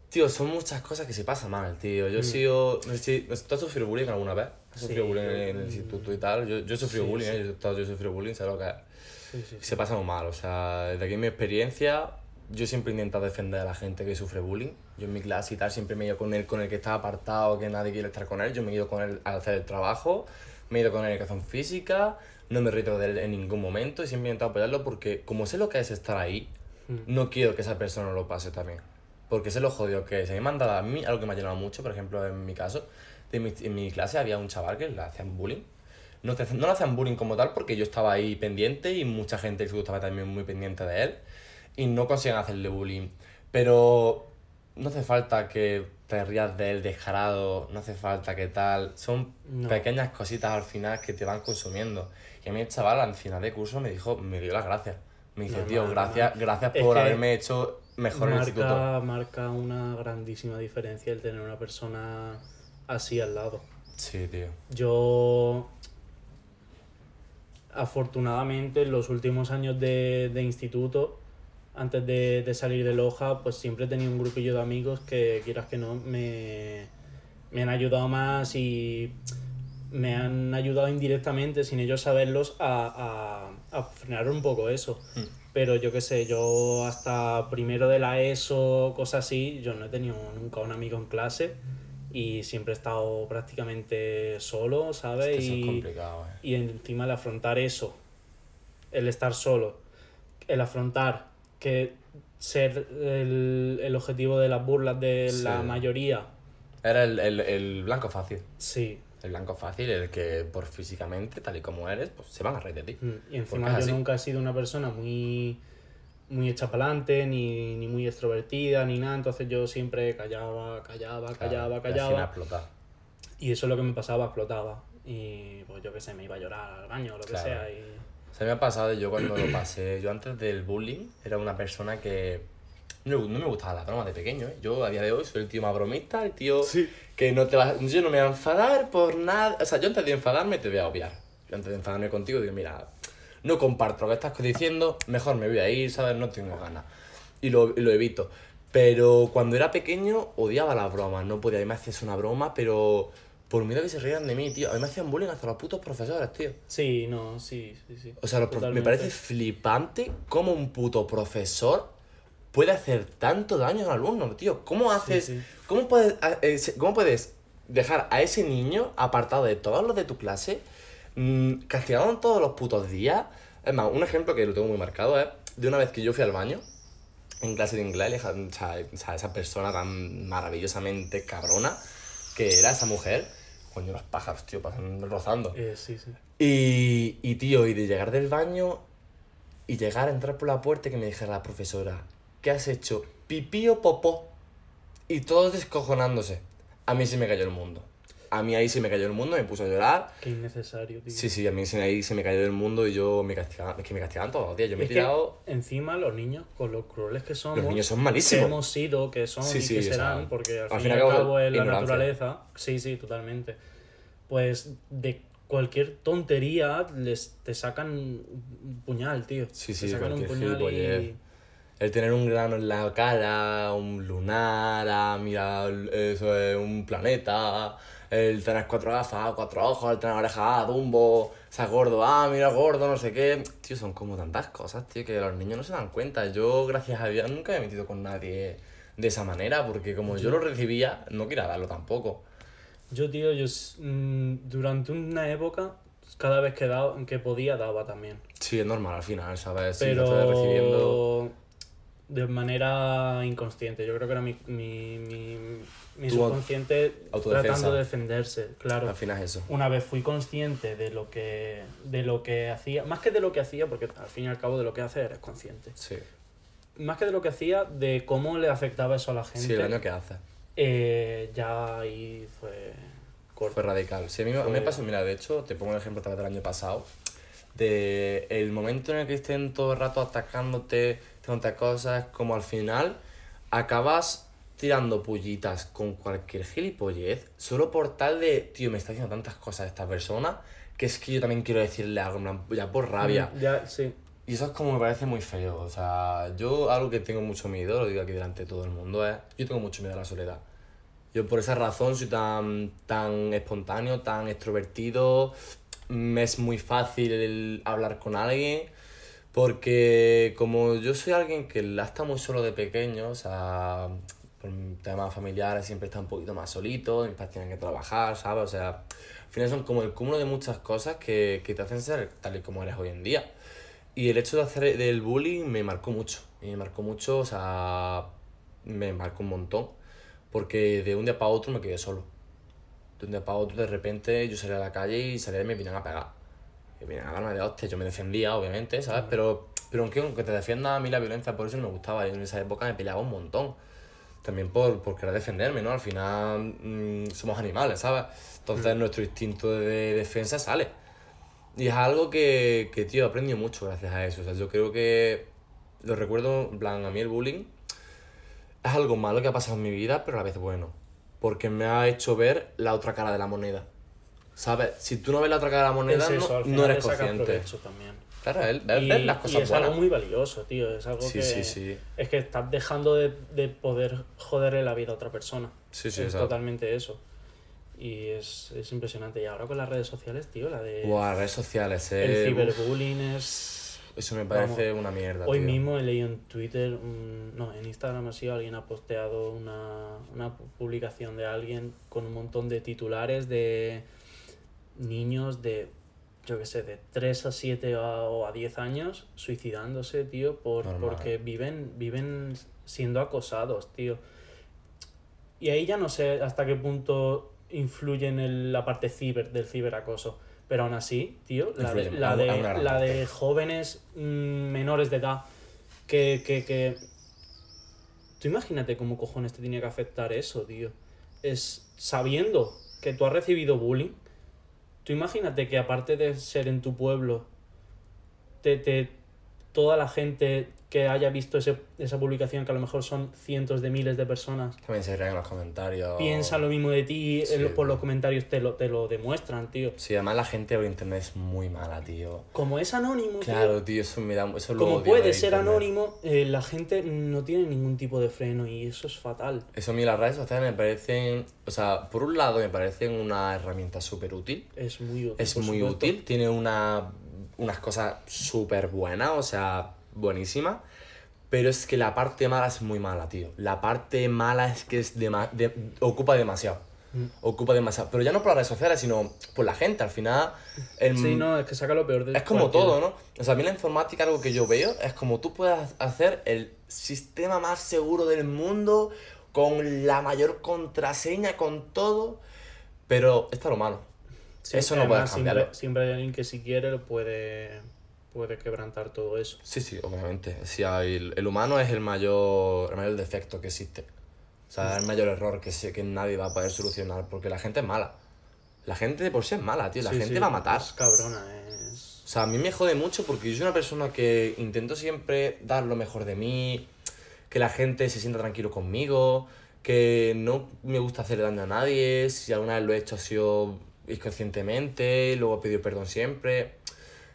Tío, son muchas cosas que se pasan mal, tío. Yo he sido... No sé si... ¿Tú has sufrido bullying alguna vez? ¿Has Sí, sufrido bullying yo- en el instituto y tal? Yo, yo he sufrido Sí, bullying, sí. ¿eh? Yo, he estado- yo he sufrido bullying, ¿sabes lo que es? Se pasa muy mal. O sea, desde aquí mi experiencia, yo siempre he intentado defender a la gente que sufre bullying. Yo en mi clase y tal siempre me he ido con él, con el que está apartado, que nadie quiere estar con él. Yo me he ido con él al hacer el trabajo, me he ido con él en educación física, no me retiro de él en ningún momento y siempre he intentado apoyarlo porque como sé lo que es estar ahí, Mm. no quiero que esa persona lo pase también. Porque sé lo jodido que es. A mí me han dado a mí algo que me ha llenado mucho, por ejemplo, en mi caso, de mi- en mi clase había un chaval que le hacían bullying. No, no le hacían bullying como tal porque yo estaba ahí pendiente y mucha gente del estaba también muy pendiente de él y no consiguen hacerle bullying. Pero no hace falta que te rías de él descarado, no hace falta que tal. Son No. pequeñas cositas al final que te van consumiendo. Y a mí el chaval al final de curso me dijo, me dio las gracias. Me dice, Normal, tío, gracias, normal. gracias Es por haberme hecho mejor en el instituto. marca, marca una grandísima diferencia el tener una persona así al lado. Sí, tío. Yo, afortunadamente, en los últimos años de, de instituto, antes de, de salir de Loja, pues siempre he tenido un grupillo de amigos que, quieras que no, me, me han ayudado más y me han ayudado indirectamente, sin ellos saberlos, a, a, a frenar un poco eso. Mm. Pero yo qué sé, yo hasta primero de la ESO, cosas así, yo no he tenido nunca un amigo en clase y siempre he estado prácticamente solo, ¿sabes? Es que eso es y, complicado, eh. y encima el afrontar eso, el estar solo, el afrontar que ser el, el objetivo de las burlas de la mayoría, Era el, el, el blanco fácil. sí, El blanco fácil, el que por físicamente, tal y como eres, pues se van a reír de ti. Mm, Y encima es yo así. nunca he sido una persona muy muy hecha para adelante, ni, ni muy extrovertida, ni nada, entonces yo siempre callaba, callaba, callaba, callaba. explota. Y eso es lo que me pasaba, explotaba. Y pues yo qué sé, me iba a llorar al baño o lo que Claro. sea. Y... Se me ha pasado yo cuando lo pasé. Yo antes del bullying era una persona que no, no me gustaba la broma de pequeño. ¿eh? Yo a día de hoy soy el tío más bromista, el tío que no te va, yo no me voy a enfadar por nada. O sea, yo antes de enfadarme te voy a obviar. Yo antes de enfadarme contigo digo, mira, no comparto lo que estás diciendo, mejor me voy a ir, ¿sabes? No tengo ganas. Y lo, y lo evito. Pero cuando era pequeño odiaba las bromas, no podía. A mí me hacías una broma, pero por miedo a que se rieran de mí, tío. A mí me hacían bullying hasta los putos profesores, tío. Sí, no, sí, sí, sí. O sea, me parece flipante cómo un puto profesor puede hacer tanto daño al alumno, tío. ¿Cómo haces, sí. ¿cómo, puedes, a- eh, cómo puedes dejar a ese niño apartado de todos los de tu clase, mm, castigado en todos los putos días? Es más, un ejemplo que lo tengo muy marcado es de una vez que yo fui al baño en clase de inglés, o sea, esa persona tan maravillosamente cabrona que era esa mujer, coño, los pájaros, tío, pasan rozando. Eh, sí, sí. Y, y tío, y de llegar del baño y llegar a entrar por la puerta y que me dijera la profesora, ¿qué has hecho? ¿Pipí o popó? Y todos descojonándose. A mí sí me cayó el mundo. A mí ahí sí me cayó el mundo, me puse a llorar. Qué innecesario, tío. Sí, sí, a mí sí, ahí se me cayó el mundo y yo me castigaba, es que me castigaban todos los días. Yo me he Es que tirado... encima los niños, con lo crueles que somos, Los niños son que malísimos. hemos sido, que son Sí, y sí, que o sea, serán, porque al, al fin y al cabo, cabo es la naturaleza. Sí, sí, totalmente. Pues de cualquier tontería les te sacan un puñal, tío. Sí, Te sí, sacan un puñal y... El tener un grano en la cara, un lunar, ah, mira, eso es un planeta, el tener cuatro gafas, cuatro ojos, el tener orejas, ah, Dumbo, ser gordo, ah, mira, gordo, no sé qué. Tío, son como tantas cosas, tío, que los niños no se dan cuenta. Yo, gracias a Dios, nunca me he metido con nadie de esa manera, porque como yo lo recibía, no quería darlo tampoco. Yo, tío, yo mm, durante una época, cada vez que, daba, que podía, daba también. Sí, es normal al final, ¿sabes? Si lo estás recibiendo... Pero de manera inconsciente. Yo creo que era mi, mi, mi, mi Tu subconsciente tratando de defenderse, claro. Al final es eso. Una vez fui consciente de lo que de lo que hacía, más que de lo que hacía, porque al fin y al cabo de lo que hace eres consciente. Sí. Más que de lo que hacía, de cómo le afectaba eso a la gente. Sí, daño que hace. eh, ya ahí fue corto. Fue radical. Sí, a mí, mí me Fue- pasó, mira, de hecho, te pongo un ejemplo otra vez del año pasado, de el momento en el que estén todo el rato atacándote, diciéndote cosas, como al final acabas tirando pullitas con cualquier gilipollez, solo por tal de, tío, me está haciendo tantas cosas esta persona, que es que yo también quiero decirle algo, ya por rabia. Mm, Ya, sí. Y eso es como me parece muy feo. O sea, yo algo que tengo mucho miedo, lo digo aquí delante de todo el mundo, es. Yo tengo mucho miedo a la soledad. Yo por esa razón soy tan, tan espontáneo, tan extrovertido. Me es muy fácil el hablar con alguien. Porque como yo soy alguien que la está muy solo de pequeño, o sea, por temas familiares siempre está un poquito más solito, mis padres tienen que trabajar, ¿sabes? O sea, al final son como el cúmulo de muchas cosas que, que te hacen ser tal y como eres hoy en día. Y el hecho de hacer del bullying me marcó mucho. Me marcó mucho, o sea, me marcó un montón. Porque de un día para otro me quedé solo. De un día para otro, de repente, yo salía a la calle y salía y me vinieron a pegar. Me vinieron a darme de hostia. Yo me defendía, obviamente, ¿sabes? Pero, pero aunque, aunque te defienda a mí la violencia, por eso no me gustaba. Yo en esa época me peleaba un montón. También por, por querer defenderme, ¿no? Al final mm, somos animales, ¿sabes? Entonces nuestro instinto de defensa sale. Y es algo que, que, tío, he aprendido mucho gracias a eso. O sea, yo creo que lo recuerdo, en plan, a mí el bullying es algo malo que ha pasado en mi vida, pero a la vez bueno. Porque me ha hecho ver la otra cara de la moneda. ¿Sabes? Si tú no ves la otra cara de la moneda, Es eso, no, no eres consciente. también. Claro, el, ver, Y, ver las y cosas es buenas. algo muy valioso, tío. Es algo Sí, que. sí, sí. Es que estás dejando de, de poder joderle la vida a otra persona. Sí, sí, es exacto. totalmente eso. Y es, es impresionante. Y ahora con las redes sociales, tío, la de. Buah, redes sociales, el eh. uf, ciberbullying es. eso me parece una mierda. Hoy tío. mismo he leído en Twitter, un- no, en Instagram ha sido alguien ha posteado una, una publicación de alguien con un montón de titulares de niños de, yo qué sé, de 3 a 7 a- o a 10 años suicidándose, tío, por, Normal. porque viven, viven siendo acosados, tío. Y ahí ya no sé hasta qué punto influye en el- la parte ciber del ciberacoso. Pero aún así, tío, la de, la de, la jóvenes mm, menores de edad que, que, que... Tú imagínate cómo cojones te tiene que afectar eso, tío. Es sabiendo que tú has recibido bullying. Tú imagínate que aparte de ser en tu pueblo, te, te- toda la gente que haya visto ese- esa publicación, que a lo mejor son cientos de miles de personas, También se ríen en los comentarios. piensa lo mismo de ti, Sí, por los comentarios te lo, te lo demuestran, tío. Sí, además la gente por internet es muy mala, tío. Como es anónimo, tío, Claro, tío, eso me da. Eso como puede de ser internet. anónimo, eh, la gente no tiene ningún tipo de freno y eso es fatal. Eso a mí las redes sociales me parecen. O sea, por un lado me parecen una herramienta súper útil. Es muy útil. Es muy supuesto. útil, tiene una, unas cosas súper buenas, o sea, buenísimas. Pero es que la parte mala es muy mala, tío. La parte mala es que es dema- de- ocupa demasiado. Mm. Ocupa demasiado. Pero ya no por las redes sociales, sino por la gente. Al final. el- Sí, no, es que saca lo peor de es como cualquiera. todo, ¿no? O sea, a mí la informática, algo que yo veo, es como tú puedas hacer el sistema más seguro del mundo, con la mayor contraseña, con todo, pero esto es lo malo. Sí, Eso no puedes cambiarlo. Siempre, siempre hay alguien que si quiere lo puede, puede quebrantar todo eso. Sí, sí, obviamente. O sea, el, el humano es el mayor, el mayor defecto que existe. O sea, el mayor error que, sé que nadie va a poder solucionar, porque la gente es mala. La gente de por sí es mala, tío. La Sí, gente sí, va a matar. Es cabrona, es... O sea, a mí me jode mucho porque yo soy una persona que intento siempre dar lo mejor de mí, que la gente se sienta tranquilo conmigo, que no me gusta hacer daño a nadie, si alguna vez lo he hecho ha sido inconscientemente, luego he pedido perdón siempre.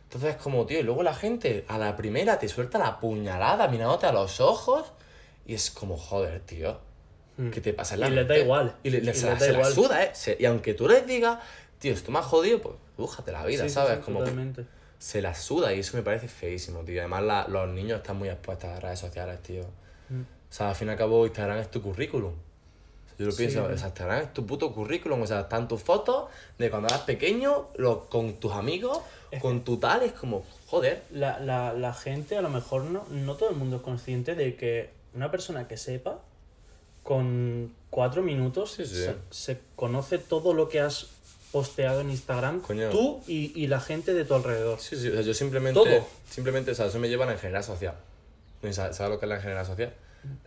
Entonces es como, tío, y luego la gente a la primera te suelta la puñalada mirándote a los ojos y es como, joder, tío. Mm. ¿Qué te pasa en Y la les da igual. Y, le- Y les- se, les la, da se la igual. suda, ¿eh? Se- y aunque tú les digas, tío, esto me ha jodido, pues bújate la vida, sí, ¿sabes? sí, como totalmente. se la suda y eso me parece feísimo, tío. Además, la- los niños están muy expuestos a las redes sociales, tío. Mm. O sea, al fin y al cabo, Instagram es tu currículum. Yo lo Sí, pienso, o sea, Instagram es tu puto currículum. O sea, están tus fotos de cuando eras pequeño, lo- con tus amigos, con tu tal, es como, joder. La, la, la gente, a lo mejor no, no todo el mundo es consciente de que una persona que sepa, con cuatro minutos, Sí, sí. Se, se conoce todo lo que has posteado en Instagram, Coño. tú y, y la gente de tu alrededor. Sí, sí, o sea, yo simplemente. Todo. Simplemente, o sea, eso me lleva a la ingeniería social. ¿Sabes sabes lo que es la ingeniería social?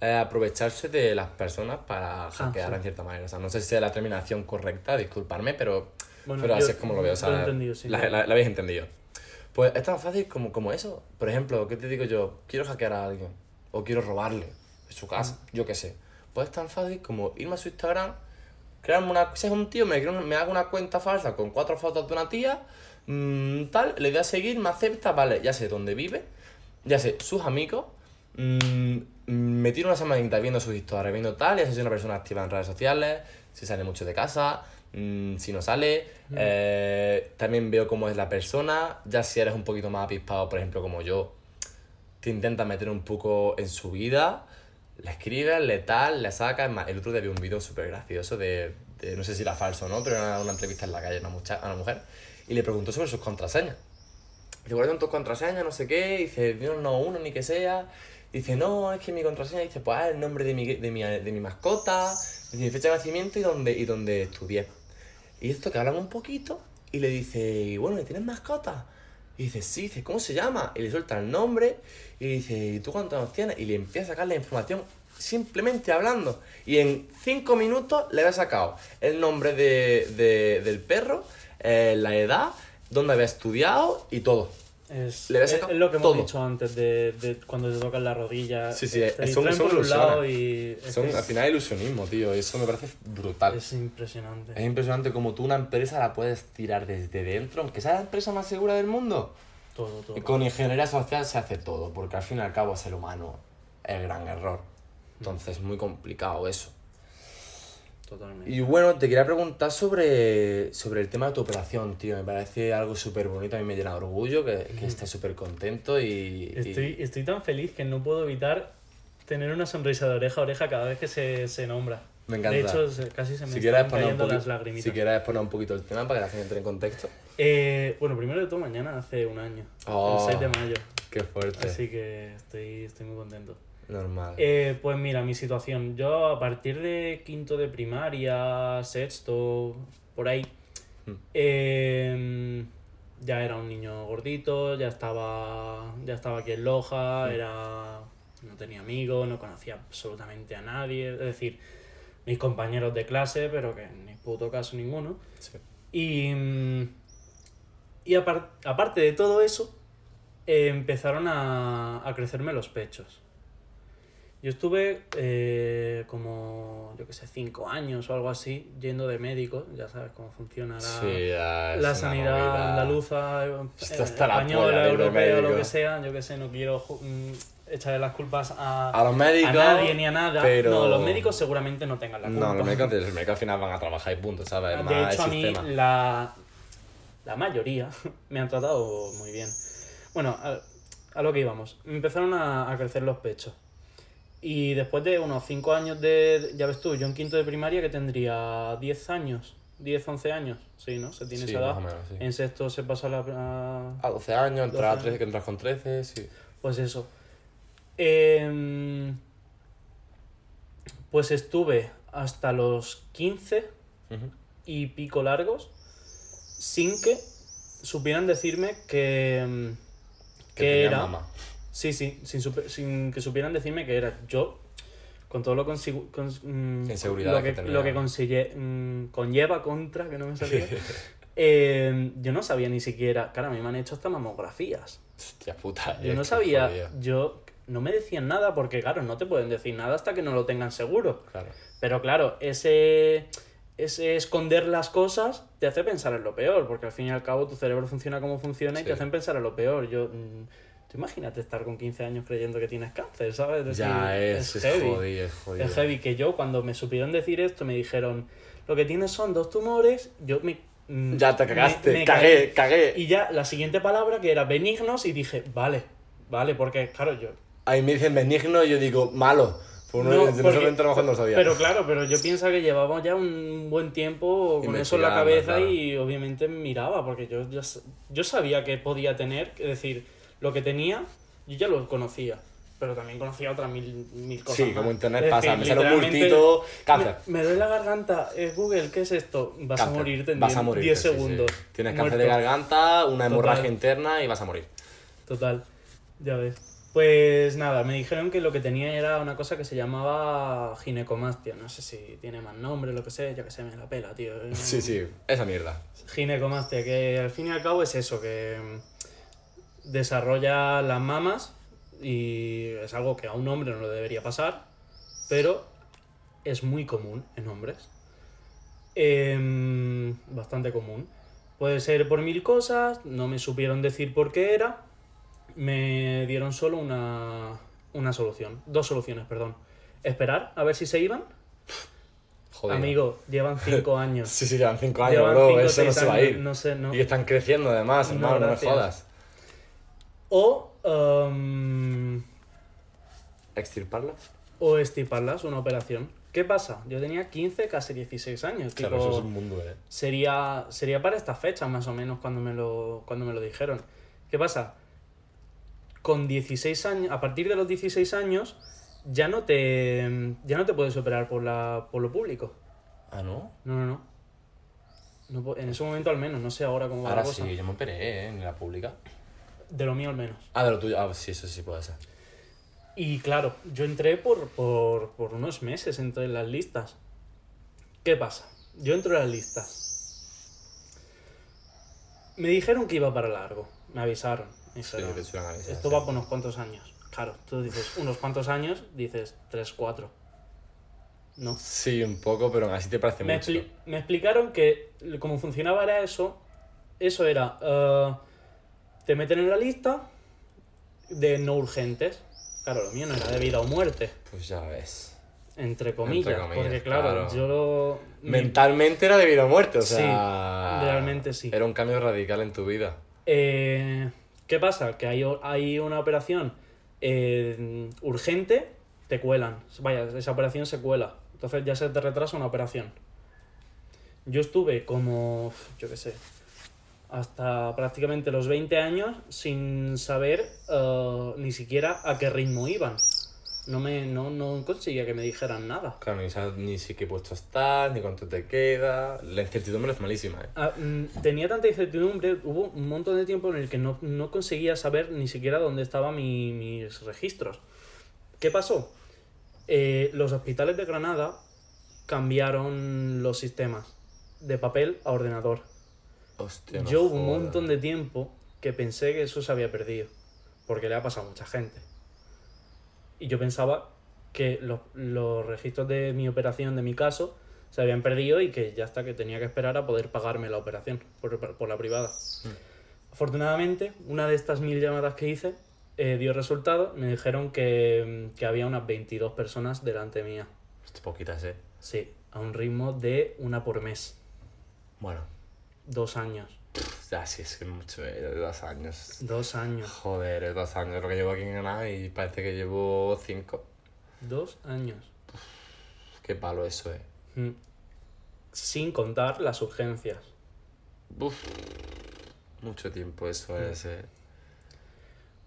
Es aprovecharse de las personas para hackear Ah, sí. en cierta manera. O sea, no sé si es la terminación correcta, disculparme, pero, Bueno, pero así es como lo veo. O sea, lo sí. la, la- la habéis entendido. Pues es tan fácil como, como eso. Por ejemplo, ¿qué te digo yo? Quiero hackear a alguien o quiero robarle en su casa, yo qué sé. Pues es tan fácil como irme a su Instagram, crearme una. Si es un tío, me, me hago una cuenta falsa con cuatro fotos de una tía, mm, tal, le doy a seguir, me acepta, vale, ya sé dónde vive, ya sé sus amigos, mm, me tiro una semanita viendo sus historias, viendo tal, sé si es una persona activa en redes sociales, si sale mucho de casa, mm, si no sale, eh, también veo cómo es la persona, ya si eres un poquito más apispado, por ejemplo, como yo, te intentas meter un poco en su vida, le escribes, le tal, le sacas. Es más, el otro día vi un vídeo súper gracioso de, de- no sé si era falso o no, pero era una entrevista en la calle a una, mucha- a una mujer y le preguntó sobre sus contraseñas. Dice, ¿cuáles son tus contraseñas? No sé qué. Dice, no, no, uno ni que sea. Dice, no, es que mi contraseña, dice, pues es el nombre de mi, de mi, de mi mascota, dice, mi fecha de nacimiento y donde, y donde estudié. Y esto que hablan un poquito y le dice, y bueno, ¿y ¿tienes mascota? Y dice, sí, dice, ¿cómo se llama? Y le suelta el nombre y dice, ¿y tú cuántos años tienes? Y le empieza a sacar la información simplemente hablando. Y en cinco minutos le había sacado el nombre de, de- del perro, eh, la edad, dónde había estudiado y todo. Es, Le es- es lo que hemos todo. dicho antes de, de cuando te tocan la rodilla. Sí, sí, te son- son ilusiones. y es, Son, es- al final ilusionismo, tío. Eso me parece brutal. es impresionante. Es impresionante como tú una empresa la puedes tirar desde dentro, aunque sea la empresa más segura del mundo. Todo, todo. Y con ingeniería social se hace todo, porque al fin y al cabo ser humano es el gran error. Entonces es muy complicado eso. Totalmente. Y bueno, te quería preguntar sobre, sobre el tema de tu operación, tío. Me parece algo súper bonito, a mí me llena de orgullo, que, que estés súper contento y... y- Estoy, estoy tan feliz que no puedo evitar tener una sonrisa de oreja a oreja cada vez que se, se nombra. Me encanta. De hecho, casi se me Si están cayendo las lagrimitas. si quieres poner un poquito el tema para que la gente entre en contexto. Eh, bueno, primero de todo, mañana hace un año. Oh. El 6 de mayo. Qué fuerte. Así que estoy, estoy muy contento. Normal. Eh, pues mira, mi situación. Yo a partir de quinto de primaria, sexto, por ahí, Mm. eh, ya era un niño gordito, ya estaba, ya estaba aquí en Loja, Mm. era, no tenía amigos, no conocía absolutamente a nadie. Es decir, mis compañeros de clase, pero que ni puto caso ninguno. Sí. Y, y apar- aparte de todo eso, eh, empezaron a, a crecerme los pechos. Yo estuve eh, como, yo que sé, cinco años o algo así, yendo de médico, ya sabes cómo funciona la, Sí, la sanidad movida. andaluza, eh, Esto está la polla española, europea, lo que sea, yo que sé, no quiero mm, echarle las culpas a, A los médicos. a nadie ni a nada. pero- No, los médicos seguramente no tengan la culpa. No, los médicos, los médicos al final van a trabajar y punto, ¿sabes? De Más hecho, a mí la, la mayoría me han tratado muy bien. Bueno, a, a lo que íbamos. Me empezaron a crecer los pechos. Y después de unos 5 años de... Ya ves tú, yo en quinto de primaria que tendría 10 años. 10, 11 años. Sí, ¿no? Se tiene Sí, esa edad. menos, sí. En sexto se pasa la... a- A 12 años, entrar a 12 13, que entras con 13, sí. Pues eso. Em, pues estuve hasta los 15 Ujú. y pico largos sin que supieran decirme que, mm, que tenía era. mama. Sí, sí, sin, que supieran decirme que era. Yo, con todo lo, consigu- cons- mm, Inseguridad lo que que, lo que consigue- mm, conlleva contra, que no me salía, eh, yo no sabía ni siquiera. Claro, a mí me han hecho hasta mamografías. Hostia puta. Yo no sabía, yo no me decían nada porque, claro, no te pueden decir nada hasta que no lo tengan seguro. Claro. Pero claro, ese, ese esconder las cosas te hace pensar en lo peor, porque al fin y al cabo tu cerebro funciona como funciona y Sí. te hacen pensar en lo peor. Yo, mm, tú imagínate estar con 15 años creyendo que tienes cáncer, ¿sabes? Es Ya es, es, heavy. jodido, es jodido. Es heavy que yo cuando me supieron decir esto me dijeron, lo que tienes son dos tumores, yo me... mm, Ya te cagaste, me- me cagué, cagué. Y ya la siguiente palabra que era benignos y dije, vale, vale, porque claro, yo Ahí me dicen benigno y yo digo malo. Pues no, porque- mejor no sabía. Pero claro, pero yo pienso que llevamos ya un buen tiempo con eso en la cabeza claro. y obviamente miraba, porque yo, yo, yo sabía que podía tener, es decir, lo que tenía, yo ya lo conocía, pero también conocía otras mil, mil cosas. Sí, más. como internet Es pasa, me sale un bultito, cáncer. Me, me duele la garganta, eh, Google, ¿qué es esto? Vas a Cáncer. morirte en Vas a 10 morirte, 10 sí, sí. segundos. Tienes Muerto. cáncer de garganta, una hemorragia Total. interna y vas a morir. Total, ya ves. Pues nada, me dijeron que lo que tenía era una cosa que se llamaba ginecomastia. No sé si tiene más nombre, lo que sea, ya que se me la pela, tío. Sí, sí, esa mierda. Ginecomastia, que al fin y al cabo es eso, que desarrolla las mamas y es algo que a un hombre no le debería pasar, pero es muy común en hombres. Em, bastante común. Puede ser por mil cosas, no me supieron decir por qué era, me dieron solo una, una solución, dos soluciones, perdón. Esperar a ver si se iban. Joder. Amigo, llevan cinco años. Sí, sí, llevan 5 años, Llevan bro. cinco, eso no se va a ir. No sé, no. Y están creciendo además, No, hermano, no me gracias. jodas. O, em, ¿Extirparlas? o estiparlas, una operación. ¿Qué pasa? Yo tenía 15, casi 16 años. Claro, tipo, eso es un mundo, eh. sería, sería para esta fecha más o menos cuando me, lo, cuando me lo dijeron. ¿Qué pasa? Con 16 años, a partir de los 16 años, ya no te, ya no te puedes operar por, la, por lo público. Ah, ¿no? No, no, no. No en ese momento al menos, no sé ahora cómo va Ahora la cosa. sí, yo me operé, ¿eh? En la pública. De lo mío al menos. Ah, de lo tuyo. Ah, sí, eso sí puede ser. Y claro, yo entré por, por, por unos meses, entré en las listas. ¿Qué pasa? Yo entro en las listas. Me dijeron que iba para largo. Me avisaron. Me Sí, dijeron, suelen avisar, esto sí. va por unos cuantos años. Claro, tú dices unos cuantos años, dices 3, 4. No. Sí, un poco, pero así te parece Me, mucho. me explicaron que cómo funcionaba era eso. Eso era, eh, te meten en la lista de no urgentes. Claro, lo mío no era de vida o muerte, Pues ya ves. entre comillas. comillas, porque claro, claro. yo lo... Mentalmente era de vida o muerte, o Sí, sea. realmente sí. Era un cambio radical en tu vida. Eh, ¿Qué pasa? Que hay una operación eh, urgente, te cuelan. Vaya, esa operación se cuela. Entonces ya se te retrasa una operación. Yo estuve como, yo qué sé, hasta prácticamente los 20 años sin saber eh, ni siquiera a qué ritmo iban. No, me, no, no conseguía que me dijeran nada. Claro, ni sabes ni si qué puesto estás, ni cuánto te queda. La incertidumbre es malísima, ¿eh? Mm, tenía tanta incertidumbre, hubo un montón de tiempo en el que no, no conseguía saber ni siquiera dónde estaban mi- mis registros. ¿Qué pasó? Eh, los hospitales de Granada cambiaron los sistemas de papel a ordenador. Hostia, no Yo hubo un montón de tiempo que pensé que eso se había perdido, porque le ha pasado a mucha gente. Y yo pensaba que los, los registros de mi operación, de mi caso, se habían perdido y que ya está, que tenía que esperar a poder pagarme la operación por, por la privada. Afortunadamente, una de estas mil llamadas que hice eh, dio resultado. Me dijeron que, que había unas 22 personas delante mía. Poquitas, ¿eh? Sí, a un ritmo de una por mes. Bueno, Dos años. ya sí, es mucho, ¿eh? Dos años. Dos años. Joder, dos años lo que llevo aquí en Granada y parece que llevo cinco. Dos años. Qué palo eso, ¿eh? Mm. Sin contar las urgencias. Uf, mucho tiempo eso es, ¿eh?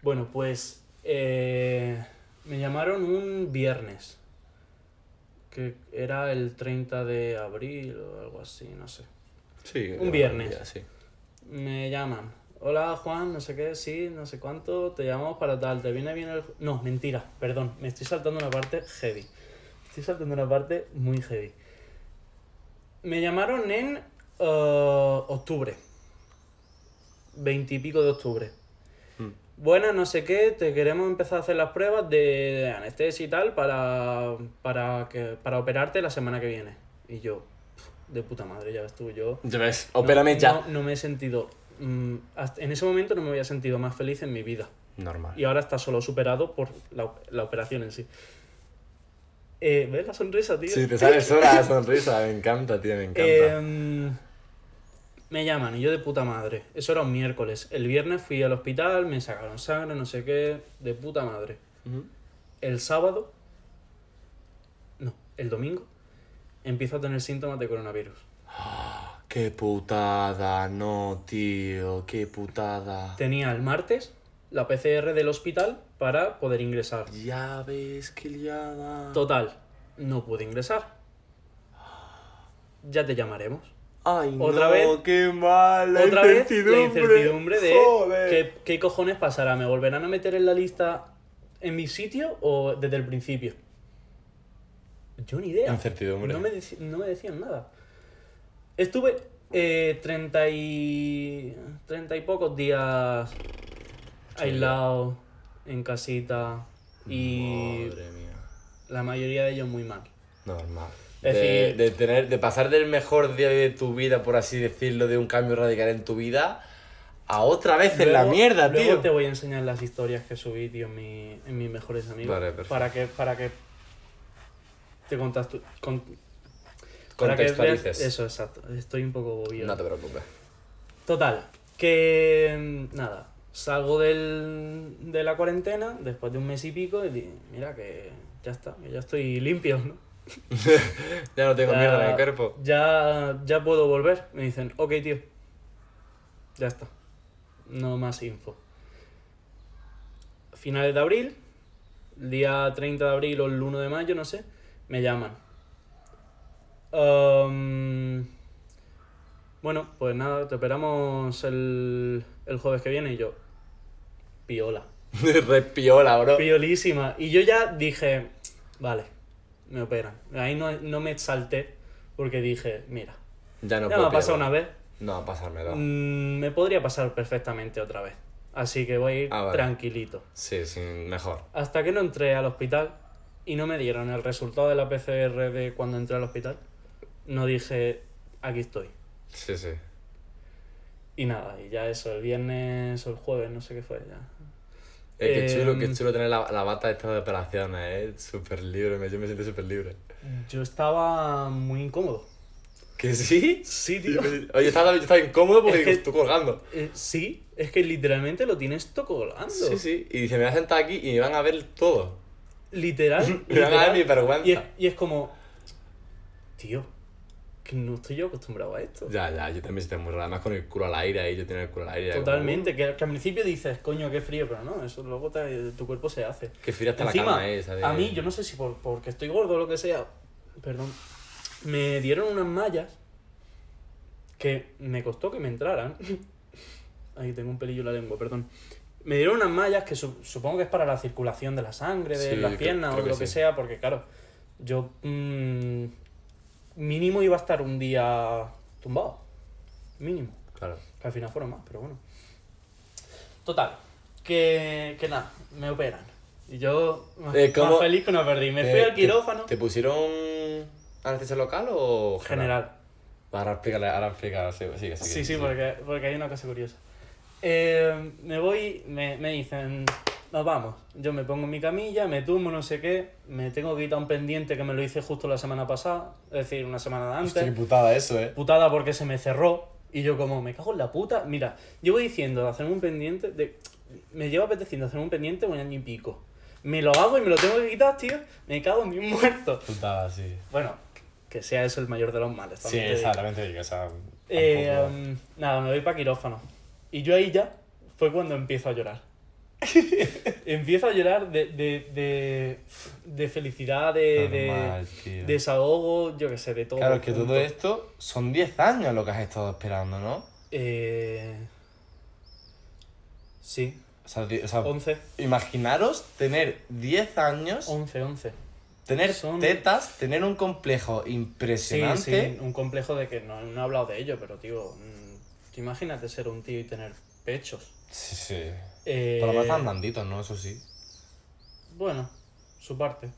Bueno, pues eh, me llamaron un viernes, que era el 30 de abril o algo así, no sé. Sí. Un viernes. día, sí. Me llaman. Hola Juan, no sé qué, sí, no sé cuánto, te llamamos para tal, ¿te viene bien el...? No, mentira, perdón, me estoy saltando una parte heavy. Estoy saltando una parte muy heavy. Me llamaron en eh, octubre. Veintipico de octubre. Mm. Buenas, no sé qué, te queremos empezar a hacer las pruebas de anestesia y tal para, para, que, para operarte la semana que viene. Y yo, de puta madre, ya estuve yo. Ya ves, opérame no, ya. No, no me he sentido. mm, hasta- en ese momento no me había sentido más feliz en mi vida. Normal. Y ahora está solo superado por la, la operación en sí. Eh, ¿Ves la sonrisa, tío? Sí, te sale sola la sonrisa, me encanta, tío, me encanta. Em, me llaman y yo de puta madre. Eso era un miércoles. El viernes fui al hospital, me sacaron sangre, no sé qué. De puta madre. El sábado. No, el domingo. Empiezo a tener síntomas de coronavirus. Qué putada, no, tío, qué putada. Tenía el martes la PCR del hospital para poder ingresar. Ya ves, qué liada. Total, no pude ingresar. Ya te llamaremos. Ay, Otra no, vez- qué mal, la Otra vez la incertidumbre. incertidumbre de Joder. ¿qué, qué cojones pasará. ¿Me volverán a meter en la lista en mi sitio o desde el principio? Yo ni idea. Incertidumbre. No me, no me decían nada. Estuve eh, 30 y. 30 y pocos días aislado, en casita. Y Madre mía. la mayoría de ellos muy mal. Normal. Es de, decir- de tener, de pasar del mejor día de tu vida, por así decirlo, de un cambio radical en tu vida, a otra vez en la Luego- mierda, luego tío. te voy a enseñar las historias que subí, tío, en, mi, en mis mejores amigos. Vale, para que, para que te contas tú. Con, para que veas-. Eso, exacto. Estoy un poco bobido. No te preocupes. Total, que mm, nada, salgo del, de la cuarentena después de un mes y pico y mira que ya está, que ya estoy limpio, ¿no? Ya no tengo Ya- mierda en el cuerpo. Ya, ya puedo volver. Me dicen, ok, tío. Ya está. No más info. Finales de abril, día 30 de abril o el 1 de mayo, no sé, me llaman. Um, bueno, pues nada, te operamos el, el jueves que viene y yo. Piola. Respiola, bro. Piolísima. Y yo ya dije, vale, me operan. Ahí no, no me exalté porque dije, mira, Ya no ya me ha pasado una vez, No, a pasármelo. mm, me podría pasar perfectamente otra vez. Así que voy a ir Ah, vale. tranquilito. Sí, sí, mejor. Hasta que no entré al hospital y no me dieron el resultado de la PCR de cuando entré al hospital, no dije, aquí estoy. Sí, sí. Y nada, y ya eso, el viernes o el jueves, no sé qué fue ya. Eh, qué chulo, Em, qué chulo tener la, la bata esta de operaciones, eh. Súper libre, yo me siento súper libre. Yo estaba muy incómodo. ¿Que sí? Sí, tío. Oye, estaba, yo estaba incómodo porque Es que- digo, estoy colgando. Eh, sí, es que literalmente lo tienes todo colgando. Sí, sí. Y dice, me voy a sentar aquí y me van a ver todo. Literal. Mi vergüenza. Y es, y es como, tío, que no estoy yo acostumbrado a esto. Ya, ya, yo también estoy muy raro. Además con el culo al aire ahí, yo tengo el culo al aire. como, Totalmente, que, que al principio dices, coño, qué frío, pero no, eso luego te- tu cuerpo se hace. Qué fría está la Encima, cama esa. De... a mí, yo no sé si por, porque estoy gordo o lo que sea, perdón, me dieron unas mallas que me costó que me entraran. Ahí tengo un pelillo en la lengua, perdón. Me dieron unas mallas que su- supongo que es para la circulación de la sangre, de Sí, las piernas o lo que sí. sea, porque claro, yo mm, mínimo iba a estar un día tumbado. Mínimo. Claro. Que al final fueron más, pero bueno. Total, que, que nada, me operan. Y yo, más, Eh, feliz que una perdí. Me fui al quirófano. ¿Te, te pusieron anestesia local o General. Ahora explícale, ahora sí, sigue. Sí, sí, porque, porque hay una cosa curiosa. Eh, me voy, me, me dicen, nos vamos. Yo me pongo en mi camilla, me tumbo, no sé qué. Me tengo que quitar un pendiente que me lo hice justo la semana pasada, es decir, una semana antes. Hostia, qué putada eso, eh. putada porque se me cerró y yo como me cago en la puta mira llevo diciendo de hacerme un pendiente de me llevo apeteciendo hacerme un pendiente un año y pico me lo hago y me lo tengo que quitar tío me cago en mi muerto Putada, sí. bueno que sea eso el mayor de los males Sí, exactamente, sea, Eh, um, nada me voy para quirófano y yo ahí ya fue cuando empiezo a llorar empiezo a llorar de, de, de, de felicidad de, de Normal, desahogo yo que sé de todo Claro, que todo esto son 10 años lo que has estado esperando, ¿no? Eh... Sí, O sea, di- o sea, 11. imaginaros tener 10 años, 11, 11. tener son- tetas, tener un complejo Sí, impresionante. sí, un complejo de que no, no he hablado de ello, pero tío, tú imagínate ser un tío y tener pechos. Sí, sí. Eh, Por lo menos están blanditos, ¿no? Eso sí. Bueno, su parte.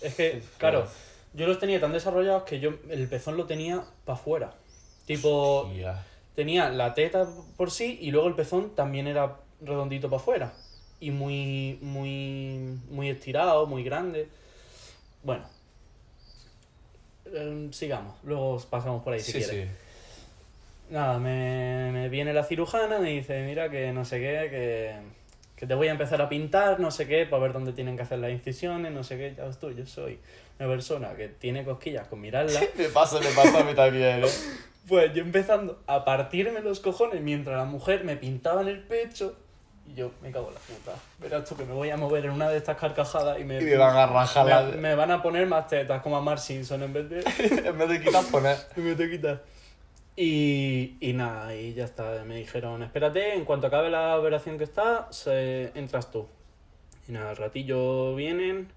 Es que, claro, yo los tenía tan desarrollados que yo el pezón lo tenía para afuera. Tipo, Hostia. tenía la teta por sí y luego el pezón también era redondito para afuera. Y muy, muy, muy estirado, muy grande. Bueno. Eh, sigamos, luego pasamos por ahí si Sí, quieres. sí. Nada, me, me viene la cirujana, me dice, mira que no sé qué, que, que te voy a empezar a pintar, no sé qué, para ver dónde tienen que hacer las incisiones, no sé qué. Ya ves tú, yo soy una persona que tiene cosquillas con mirarla. Me pasa, me pasa a mí también, ¿eh? Pues yo empezando a partirme los cojones mientras la mujer me pintaba en el pecho. Y yo me cago en la puta. Verás tú que me voy a mover en una de estas carcajadas y me, Y me van a rajar la... me, me van a poner más tetas como a Mark Simpson en vez de. en vez de quitar, poner... me te quitas. Y, y nada, y ya está. Me dijeron, espérate, en cuanto acabe la operación que está, se, entras tú. Y nada, al ratillo vienen,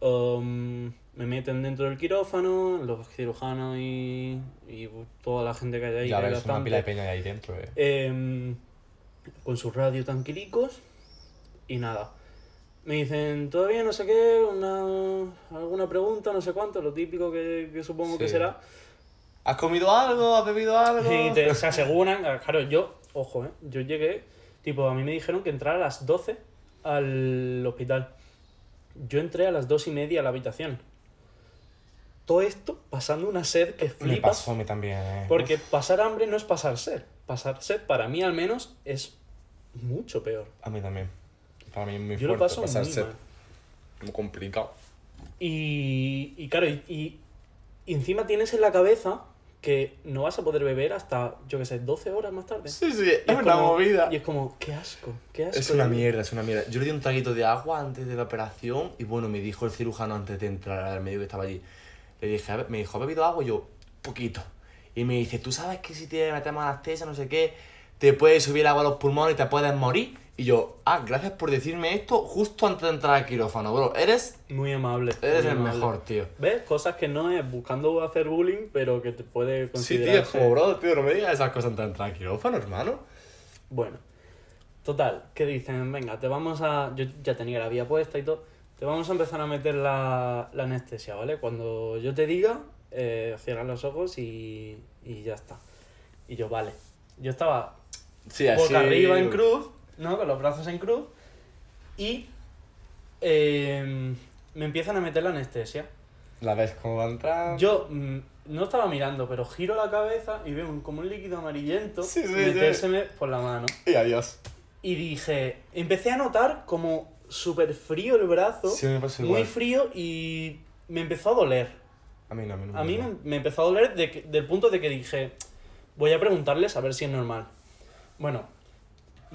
um, me meten dentro del quirófano, los cirujanos y, y toda la gente que hay ahí. Ya ves, una pila de peña ahí dentro, eh. Em, con su radio tranquilicos y nada. Me dicen, todavía no sé qué, una, alguna pregunta, no sé cuánto, lo típico que, que supongo que será. ¿Has comido algo? ¿Has bebido algo? Y te, se aseguran, claro, yo, ojo, ¿eh? yo llegué, tipo, a mí me dijeron que entrara a las 12 al hospital. Yo entré a las 2 y media a la habitación. Todo esto pasando una sed que Me flipas. pasó a mí también, eh. Porque pasar hambre no es pasar sed. Pasar sed, para mí al menos, es mucho peor. A mí también. Para mí es muy Yo lo paso pasar muy sed. mal. Muy complicado. Y, y claro, y- y encima tienes en la cabeza que no vas a poder beber hasta, yo qué sé, 12 horas más tarde. Sí, sí, Y es una como- movida. Y es como, qué asco, qué asco. Es una mierda, es una mierda. Yo le di un traguito de agua antes de la operación y bueno, me dijo el cirujano antes de entrar al médico que estaba allí. Le dije, "¿Ha me dijo, ¿has bebido agua? Y yo, poquito. Y me dice, ¿tú sabes que si te metemos anestesia, no sé qué, te puede subir el agua a los pulmones y te puedes morir? Y yo, ah, gracias por decirme esto justo antes de entrar al quirófano, bro. Eres, Muy amable. eres muy el amable. mejor, tío. ¿Ves? Cosas que no es buscando hacer bullying, pero que te puede Sí, considerar. tío, es como, bro, tío, no me digas esas cosas antes de entrar al quirófano, hermano. Bueno, total, que dicen, venga, te vamos a. Yo ya tenía la vía puesta y todo. Te vamos a empezar a meter la, la anestesia, ¿vale? Cuando yo te diga, eh, cierras los ojos y, y ya está. Y yo, vale. Yo estaba Sí, boca arriba en cruz, ¿no? Con los brazos en cruz. Y eh, me empiezan a meter la anestesia. La ves cómo va a entrar. Yo mm, no estaba mirando, pero giro la cabeza y veo un- como un líquido amarillento Sí, sí, sí. metérseme por la mano. Y adiós. Y dije, empecé a notar como súper frío el brazo, Sí, me pasó muy frío y me empezó a doler. A mí no, a mí no. A mí me, me empezó a doler de que- del punto de que dije, voy a preguntarles a ver si es normal. Bueno,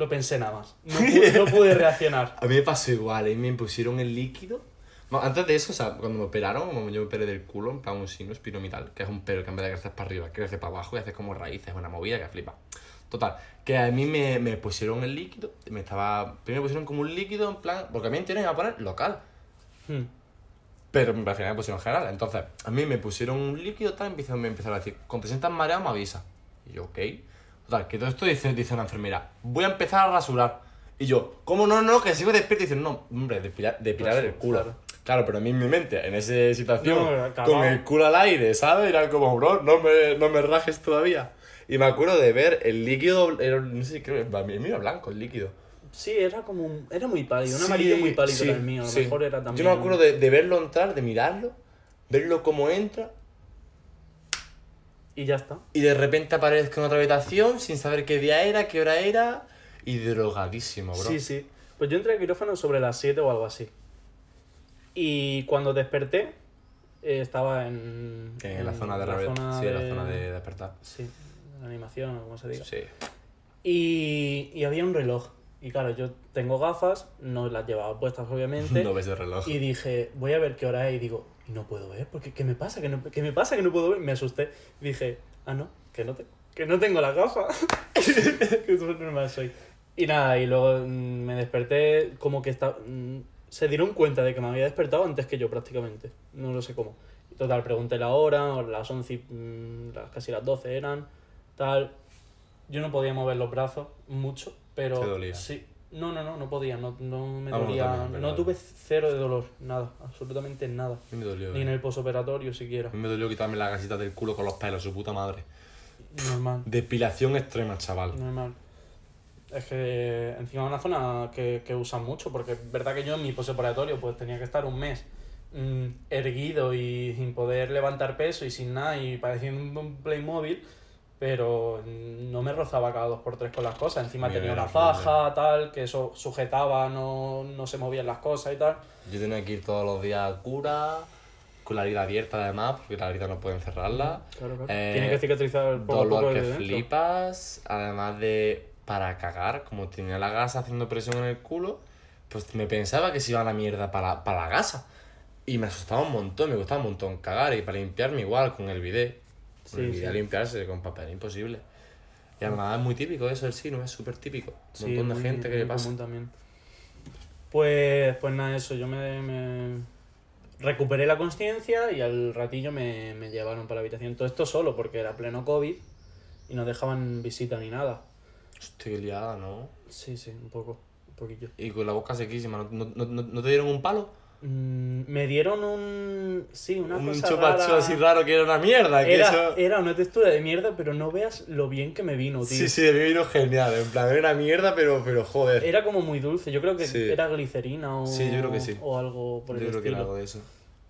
lo pensé nada más. No pude, no pude reaccionar. A mí me pasó igual, y me pusieron el líquido. Bueno, antes de eso, o sea, cuando me operaron, yo me operé del culo, en plan un signo espiromital, que es un pelo que en vez de crecer para arriba, crece para abajo y hace como raíces, una movida que flipa. Total, que a mí me, me pusieron el líquido, me estaba... Primero me pusieron como un líquido, en plan... Porque a mí en teoría me iba a poner local, Hmm. pero al final me pusieron general. Entonces, a mí me pusieron un líquido, tal, y me empezaron a decir, cuando te sientas mareado me avisa. Y yo, ok. Total, que todo esto dice, dice una enfermera, voy a empezar a rasurar. Y yo, ¿cómo no, no? Que sigo despierto y dicen, no, hombre, depilar, depilar Rasu- el culo. claro. Claro. pero a mí en mi mente, en esa situación, No, con el culo al aire, ¿sabes? Era como, bro, no me, no me rajes todavía. Y me acuerdo de ver el líquido, no sé, creo que a mí era blanco el líquido. Sí, era como un- era muy pálido, un Sí, amarillo muy pálido sí, era el mío, a lo sí. mejor era también. Yo me acuerdo de, de verlo entrar, de mirarlo, verlo cómo entra, Y ya está. y de repente aparezco en otra habitación sin saber qué día era, qué hora era, y drogadísimo, bro. Sí, sí. Pues yo entré al quirófano sobre las 7 o algo así. Y cuando desperté, eh, estaba en. En la zona de la zona Sí, en la zona de despertar. Sí, de animación o como se diga. Sí. Y, y había un reloj. Y claro, yo tengo gafas, no las llevaba puestas obviamente. No ves el reloj. Y dije, voy a ver qué hora es. Y digo, no puedo ver, porque ¿qué me pasa? ¿Qué, no, qué me pasa que no puedo ver? Me asusté. Dije, ah, no, que no, te, que no tengo las gafas. que súper normal soy. Y nada, y luego mm, me desperté como que está, mm, se dieron cuenta de que me había despertado antes que yo prácticamente. No lo sé cómo. Total, pregunté la hora, las 11, y, mm, las, casi las 12 eran, tal. Yo no podía mover los brazos mucho, pero... ¿Te dolía? Sí. No, no, no, no podía, no, no me Ah, bueno, dolía. también, no tuve cero de dolor, nada, absolutamente nada. Me dolió. Ni eh. en el posoperatorio siquiera. A mí me dolió quitarme la gasita del culo con los pelos, su puta madre. Normal, Depilación extrema, chaval. normal. Es que encima es una zona que, que usan mucho, porque es verdad que yo en mi posoperatorio pues tenía que estar un mes mm, erguido y sin poder levantar peso y sin nada y pareciendo un Playmobil, pero no me rozaba cada dos por tres con las cosas. Encima Mira, tenía una faja, tal, que eso sujetaba, no, no se movían las cosas y tal. Yo tenía que ir todos los días a cura, con la herida abierta además, porque la herida no pueden cerrarla. Claro, claro. Eh, Tiene que cicatrizar poco a poco Dolor que desde dentro. flipas, además de para cagar, como tenía la gasa haciendo presión en el culo, pues me pensaba que se iba a la mierda para para la gasa. Y me asustaba un montón, me gustaba un montón cagar y para limpiarme igual con el bidet. Sí, bidet sí. limpiarse con papel imposible. Y además es muy típico eso, el sino, es súper típico. Un Sí, montón de gente que le pasa. también. Pues, pues nada, eso, yo me, me recuperé la conciencia y al ratillo me, me llevaron para la habitación. Todo esto solo, porque era pleno COVID y no dejaban visita ni nada. Estoy liada, ¿no? Sí, sí, un poco, un poquillo. Y con la boca sequísima, ¿no, no, no, no- no te dieron un palo? Mm, me dieron un... Sí, una un cosa rara. así raro que era una mierda. Que Era, eso... era una textura de mierda, pero no veas lo bien que me vino, tío. Sí, sí, me vino genial. En plan, era mierda, pero, pero joder. Era como muy dulce. Yo creo que Sí. era glicerina o, Sí, yo creo que sí. o algo por Yo el creo que estilo. era algo de eso.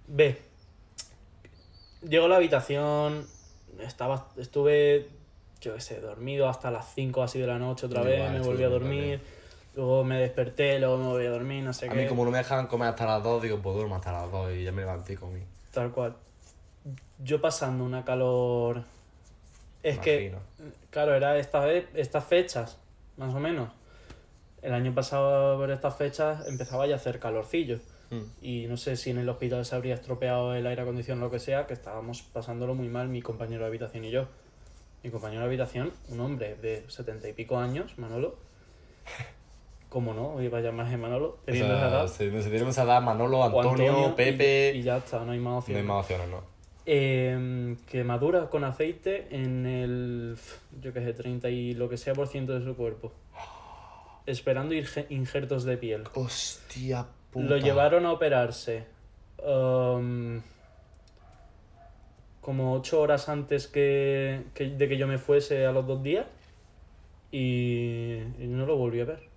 Ve. Llego a la habitación. Estaba, estuve, yo qué sé, dormido hasta las 5 así de la noche otra Igual, vez. Me volví a dormir. Luego me desperté, luego me volví a dormir, no sé A qué. mí, como no me dejaban comer hasta las 2, digo, pues duermo hasta las 2 y ya me levanté y comí. Tal cual. Yo pasando una calor. Es que, Imagino. claro, era esta vez, estas fechas, más o menos. El año pasado, por estas fechas, empezaba ya a hacer calorcillo. Mm. Y no sé si en el hospital se habría estropeado el aire acondicionado o lo que sea, que estábamos pasándolo muy mal mi compañero de habitación y yo. Mi compañero de habitación, un hombre de setenta y pico años, Manolo. ¿Cómo no? Iba a llamarse Manolo, O teniendo esa sea, edad. se, se tenemos a dar Manolo, O Antonio, Pepe. Y, ya está, no hay más no opciones. hay más opciones, ¿no? Eh, que madura con aceite en el, yo qué sé, 30 y lo que sea por ciento de su cuerpo. Esperando injertos de piel. Hostia puta. Lo llevaron a operarse um, como 8 horas antes que, que- de que yo me fuese a los dos días y, y no lo volví a ver.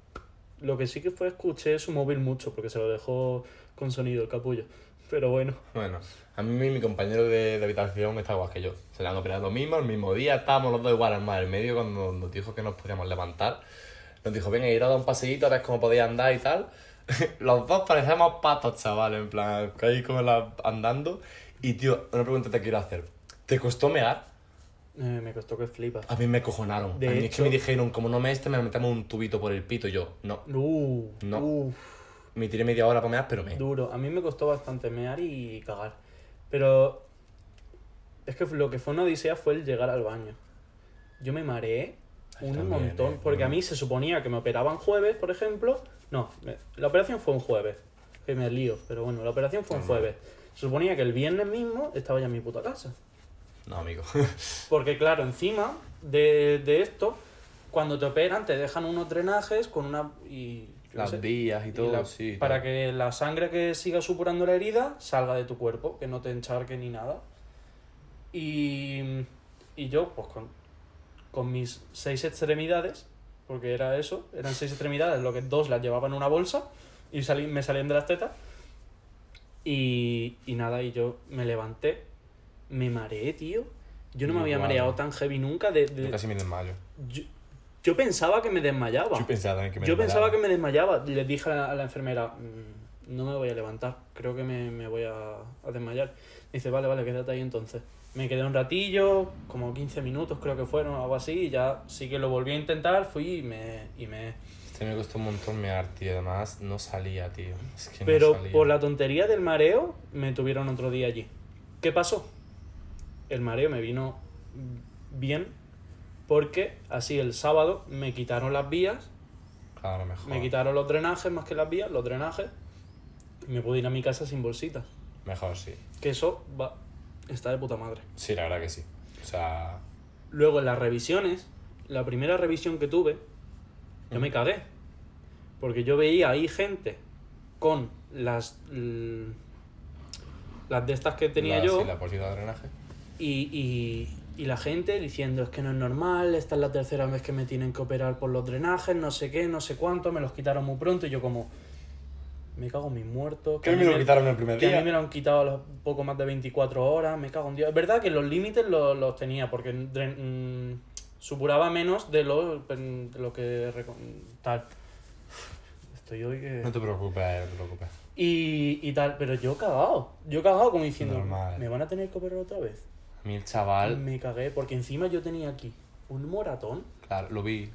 Lo que sí que fue escuché su móvil mucho porque se lo dejó con sonido el capullo. Pero bueno, Bueno, a mí mi compañero de, habitación está igual que yo. Se le han operado lo mismo, el mismo día, estábamos los dos igual en el medio cuando nos dijo que nos podíamos levantar. Nos dijo, venga, ir a dar un paseíto a ver cómo podía andar y tal. Los dos parecemos patos, chaval, en plan, ahí como la- andando. Y tío, una pregunta te quiero hacer. ¿Te costó mear? Eh, me costó que flipas. A mí me cojonaron. De a mí es hecho- que me dijeron, como no me este, me metemos un tubito por el pito. Y yo, no. Uh, No. uh, Me tiré media hora para mear, pero me. duro. A mí me costó bastante mear y cagar. Pero es que lo que fue una odisea fue el llegar al baño. Yo me mareé Ay, un también, montón. eh, Porque a no. mí se suponía que me operaban jueves, por ejemplo. No, me- la operación fue un jueves. Que me lío, pero bueno, la operación fue un Normal. jueves. Se suponía que el viernes mismo estaba ya en mi puta casa. No, amigo. Porque claro, encima de, de esto, cuando te operan te dejan unos drenajes con una... Y, Las sé, vías y y todo, la- sí. Para que la sangre que siga supurando la herida salga de tu cuerpo, que no te encharque ni nada. Y, y yo, pues con, con mis seis extremidades, porque era eso, eran seis extremidades, lo que dos las llevaba en una bolsa y salí, me salían de las tetas. Y, y nada, y yo me levanté, me mareé, tío. Yo no me había Igual. mareado tan heavy nunca. De, de- Yo casi me desmayo. yo, yo pensaba que me desmayaba. Yo pensaba también que me Yo pensaba que desmayaba. me desmayaba. Le dije a la, a la enfermera, "Mm, no me voy a levantar, creo que me, me voy a, a desmayar. Dice, vale, vale, quédate ahí entonces. Me quedé un ratillo, como 15 minutos creo que fueron, algo así, y ya sí que lo volví a intentar, fui y me... Y me... Este me costó un montón mear, tío. Además, no salía, tío. Es que Pero salía. por la tontería del mareo, me tuvieron otro día allí. ¿Qué pasó? El mareo me vino bien porque así el sábado me quitaron las vías Claro, mejor. Me quitaron los drenajes más que las vías, los drenajes. Y me pude ir a mi casa sin bolsitas. Mejor, sí. Que eso va, está de puta madre. Sí, la verdad que sí. O sea... Luego en las revisiones, la primera revisión que tuve, yo me cagué. Porque yo veía ahí gente con las. las de estas que tenía la, yo. Sí, la bolsita de drenaje. Y, y, y la gente diciendo es que no es normal, esta es la tercera vez que me tienen que operar por los drenajes, no sé qué, no sé cuánto, me los quitaron muy pronto y yo como, me cago en mis muertos. Que a me mí lo quitaron el primer Que a día. mí me lo han quitado a los poco más de 24 horas, me cago en Dios. Es verdad que los límites los, los tenía porque dren- mm, supuraba menos de lo, de lo que... tal. Estoy hoy que... No te preocupes, no te preocupes. Y, y tal, pero yo cagado. Yo cagado como diciendo, Normal. ¿me van a tener que operar otra vez? El chaval... Me cagué, porque encima yo tenía aquí un moratón, Claro, lo vi.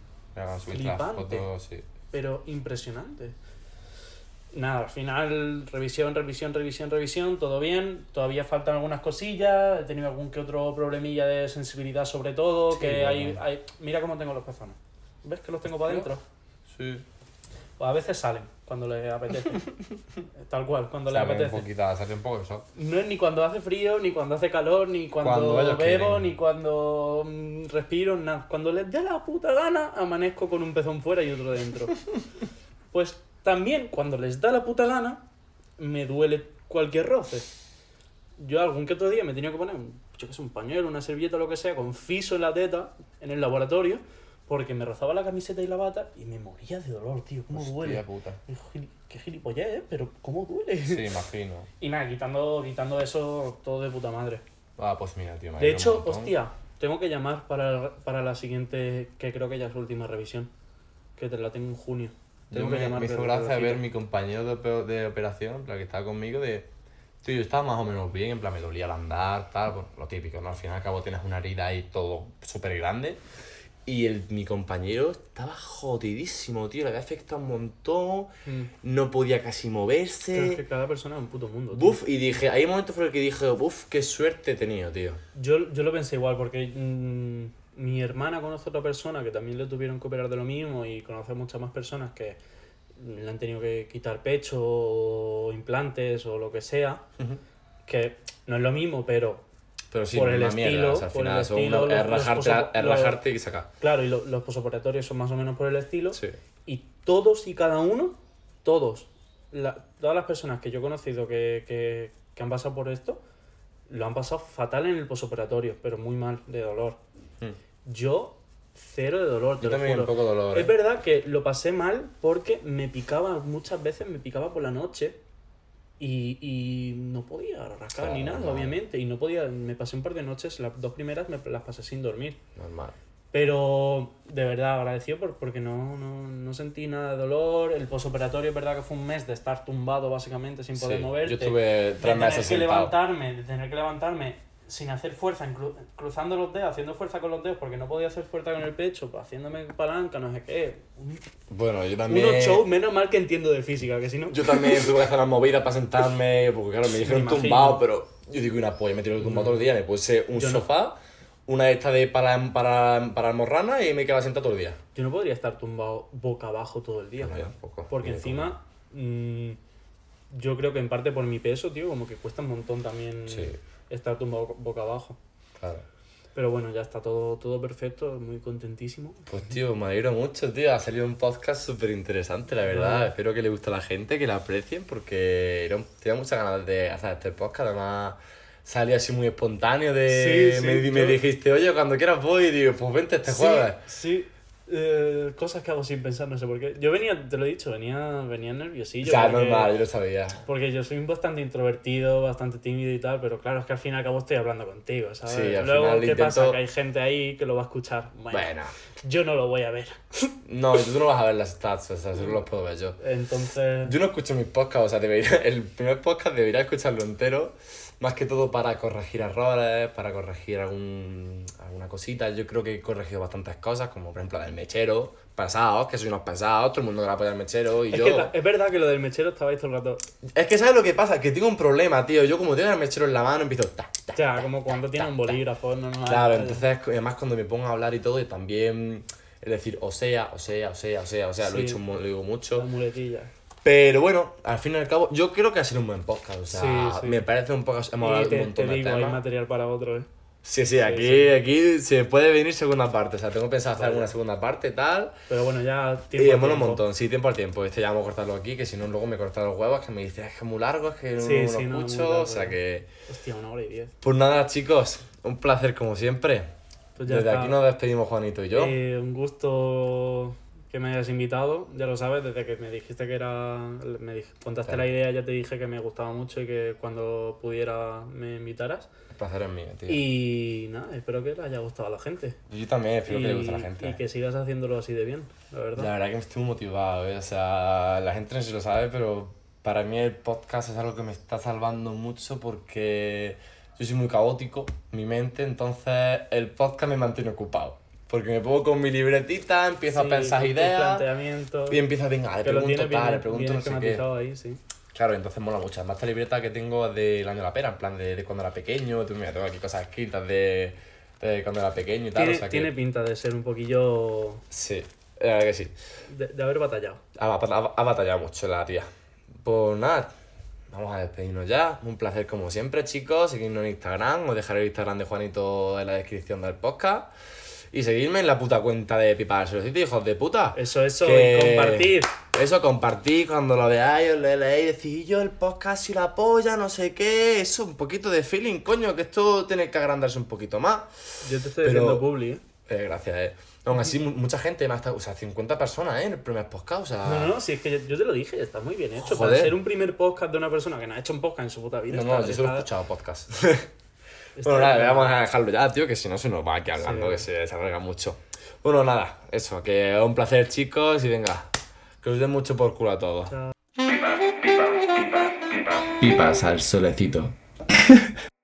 Flipante. fotos, sí. pero impresionante. Nada, al final, revisión, revisión, revisión, revisión, todo bien. Todavía faltan algunas cosillas. He tenido algún que otro problemilla de sensibilidad, sobre todo. Sí, que hay, hay- Mira cómo tengo los pezones. ¿Ves que los tengo para adentro? Sí. Pues a veces salen cuando les apetece. Tal cual, cuando les Sale un apetece. poquito, sale un poco eso. No es ni cuando hace frío, ni cuando hace calor, ni cuando, Cuando bebo, quieren. ni cuando mm, respiro, nada. Cuando les dé la puta gana, amanezco con un pezón fuera y otro dentro. pues también, cuando les da la puta gana, me duele cualquier roce. Yo algún que otro día me tenía que poner, un, yo qué sé, un pañuelo, una servilleta, lo que sea, con fiso en la teta, en el laboratorio, porque me rozaba la camiseta y la bata y me moría de dolor, tío. ¿Cómo Hostia duele? puta. Digo, "Gili- Qué gilipollez, ¿eh? Pero ¿cómo duele? Sí, imagino. Y nada, quitando, quitando eso, todo de puta madre. Ah, pues mira, tío. me De hecho, hostia, tengo que llamar para, para la siguiente, que creo que ya es su última revisión. Que te la tengo en junio. Yo Tengo me, que llamar me hizo gracia ver mi compañero de, de operación, plan, que estaba conmigo, de... Tío, yo estaba más o menos bien, en plan, me dolía al andar, tal, pues, lo típico, ¿no? Al fin y al cabo tienes una herida ahí todo súper grande. Y el, mi compañero estaba jodidísimo, tío, le había afectado un montón, Mm. no podía casi moverse. Pero es que cada persona es un puto mundo. tío. Buf, y dije, hay un momento fue el que dije, buf, qué suerte he tenido, tío. Yo, yo lo pensé igual, porque mm, mi hermana conoce a otra persona que también le tuvieron que operar de lo mismo y conoce a muchas más personas que le han tenido que quitar pecho o implantes o lo que sea. Que no es lo mismo, pero Pero sí, Por el mierda, estilo, al por el final son estilo, una- es los- rajarte, es y sacar. claro, y lo- los posoperatorios son más o menos por el estilo. Sí. Y todos y cada uno, todos, la- todas las personas que yo he conocido que, que, que han pasado por esto, lo han pasado fatal en el posoperatorio, pero muy mal, de dolor. Mm. Yo, cero de dolor, te Yo lo también juro. un poco dolor. Es eh. verdad que lo pasé mal porque me picaba, muchas veces me picaba por la noche y, y no podía rascar Claro, ni nada, normal. obviamente. Y no podía, me pasé un par de noches, las dos primeras me las pasé sin dormir. Normal. Pero de verdad agradecido por, porque no, no, no sentí nada de dolor. El posoperatorio es verdad que fue un mes de estar tumbado básicamente sin poder Sí, moverte. yo estuve de tener que sentado. levantarme, de tener que levantarme sin hacer fuerza, cruzando los dedos, haciendo fuerza con los dedos porque no podía hacer fuerza con el pecho, pues, haciéndome palanca, no sé qué. Bueno, yo también. Unos shows, menos mal que entiendo de física, que si no... Yo también tuve que hacer las movidas para sentarme, porque claro, me dijeron tumbado, pero yo digo una polla, me tiré tumbado todo el día, me puse un Yo no. sofá, una esta de para, para, para almorrana y me quedaba sentado todo el día. Yo no podría estar tumbado boca abajo todo el día. Bueno, ya, un poco. Porque encima, mm, yo creo que en parte por mi peso, tío, como que cuesta un montón también Sí. Estar tumbado boca abajo. Claro. Pero bueno, ya está todo, todo perfecto, muy contentísimo. Pues tío, me alegro mucho, tío. Ha salido un podcast súper interesante, la verdad. Ah. Espero que le guste a la gente, que lo aprecien, porque tenía muchas ganas de hacer este podcast. Además, salió así muy espontáneo de... Sí, sí, me, me yo- dijiste, oye, cuando quieras voy, y digo, pues vente este jueves. Sí, eh, cosas que hago sin pensar, no sé por qué. Yo venía, te lo he dicho, venía, venía nerviosillo. Ya, porque- normal, yo lo sabía. Porque yo soy bastante introvertido, bastante tímido y tal, pero claro, es que al fin y al cabo estoy hablando contigo, ¿sabes? Sí, al Luego, final ¿qué intento- pasa? Que hay gente ahí que lo va a escuchar. Bueno, Bueno. yo no lo voy a ver. No, tú no vas a ver las stats, o sea, solo los puedo ver yo. Entonces, Yo no escucho mis podcasts, o sea, debería, el primer podcast debería escucharlo entero, más que todo para corregir errores, para corregir algún, alguna cosita. Yo creo que he corregido bastantes cosas, como por ejemplo la del mechero, pesados, que soy unos pesados, todo el mundo le apoya al mechero y es, yo... que es verdad que lo del mechero estabais todo el rato. Es que ¿sabes lo que pasa? Que tengo un problema, tío. Yo como tengo el mechero en la mano empiezo... ta, ta, O sea, ta, como cuando tiene un bolígrafo, no, no. Claro, no, entonces además cuando me pongo a hablar y todo, y también... Es decir, o sea, o sea, o sea, o sea, o sea, lo he mu- lo digo mucho. La muletilla. Pero bueno, al fin y al cabo, yo creo que ha sido un buen podcast. O sea, Sí, sí. me parece un podcast. Hemos hablado Y de un montón te de digo, hay temas. material para otro, ¿eh? Sí, sí, aquí, aquí se puede venir segunda parte. O sea, tengo pensado hacer alguna segunda parte tal. Pero bueno, ya Y tiempo. al mola un montón, sí, tiempo al tiempo. Este ya vamos a cortarlo aquí, que si no, luego me cortan los huevos, que me dicen es que es muy largo, es que no, lo no, muy escucho. largo, o sea eh. que. Hostia, una hora y diez. Pues nada, chicos, un placer como siempre. Pues ya Desde está. aquí nos despedimos, Juanito y yo. Eh, un gusto que me hayas invitado, ya lo sabes, desde que me dijiste que era. Me dij- contaste Claro. la idea, ya te dije que me gustaba mucho y que cuando pudiera me invitaras. El placer es mío, tío. Y nada, espero que le haya gustado a la gente. Yo también espero y, que le guste a la gente. y que sigas haciéndolo así de bien, la verdad. La verdad que me estoy muy motivado, ¿eh? o sea, la gente no se lo sabe, pero para mí el podcast es algo que me está salvando mucho porque yo soy muy caótico, mi mente, entonces el podcast me mantiene ocupado. Porque me pongo con mi libretita, empiezo Sí, a pensar ideas y empiezo a venga, le que lo pregunto tienes bien, tal, le pregunto no sé qué. ahí, sí. Claro, entonces mola mucho. Además, esta libreta que tengo es del año de la pera, en plan de, de cuando era pequeño. Mira, tengo aquí cosas escritas de, de cuando era pequeño y tal. Tiene, o sea que... tiene pinta de ser un poquillo. Sí, la verdad que sí. de, de haber batallado. Ha, ha- ha batallado mucho la tía. Pues nada, vamos a despedirnos ya. Un placer como siempre, chicos. Seguidnos en Instagram. Os dejaré el Instagram de Juanito en la descripción del podcast. Y seguidme en la puta cuenta de Pipa Solocito, hijos de puta. Eso, eso, Que- y compartir. Eso, compartid cuando lo veáis, os lo leéis, decís yo el podcast y la polla, no sé qué. Eso, un poquito de feeling, coño, que esto tiene que agrandarse un poquito más. Yo te estoy Pero- haciendo publi, ¿eh? Eh, gracias, eh. Aún así, mu- mucha gente estado, o sea, 50 personas, ¿eh? En el primer podcast, o sea... No, no, si es que yo, yo te lo dije, está muy bien hecho. Joder. Para ser un primer podcast de una persona que no ha hecho un podcast en su puta vida. No, está- no, yo solo he escuchado podcast. bueno, nada, bien. vamos a dejarlo ya, tío, que si no se nos va aquí hablando, Sí. que se desarrolla mucho. Bueno, nada, eso, que un placer, chicos, y venga, que os den mucho por culo a todos. Pipas al solecito.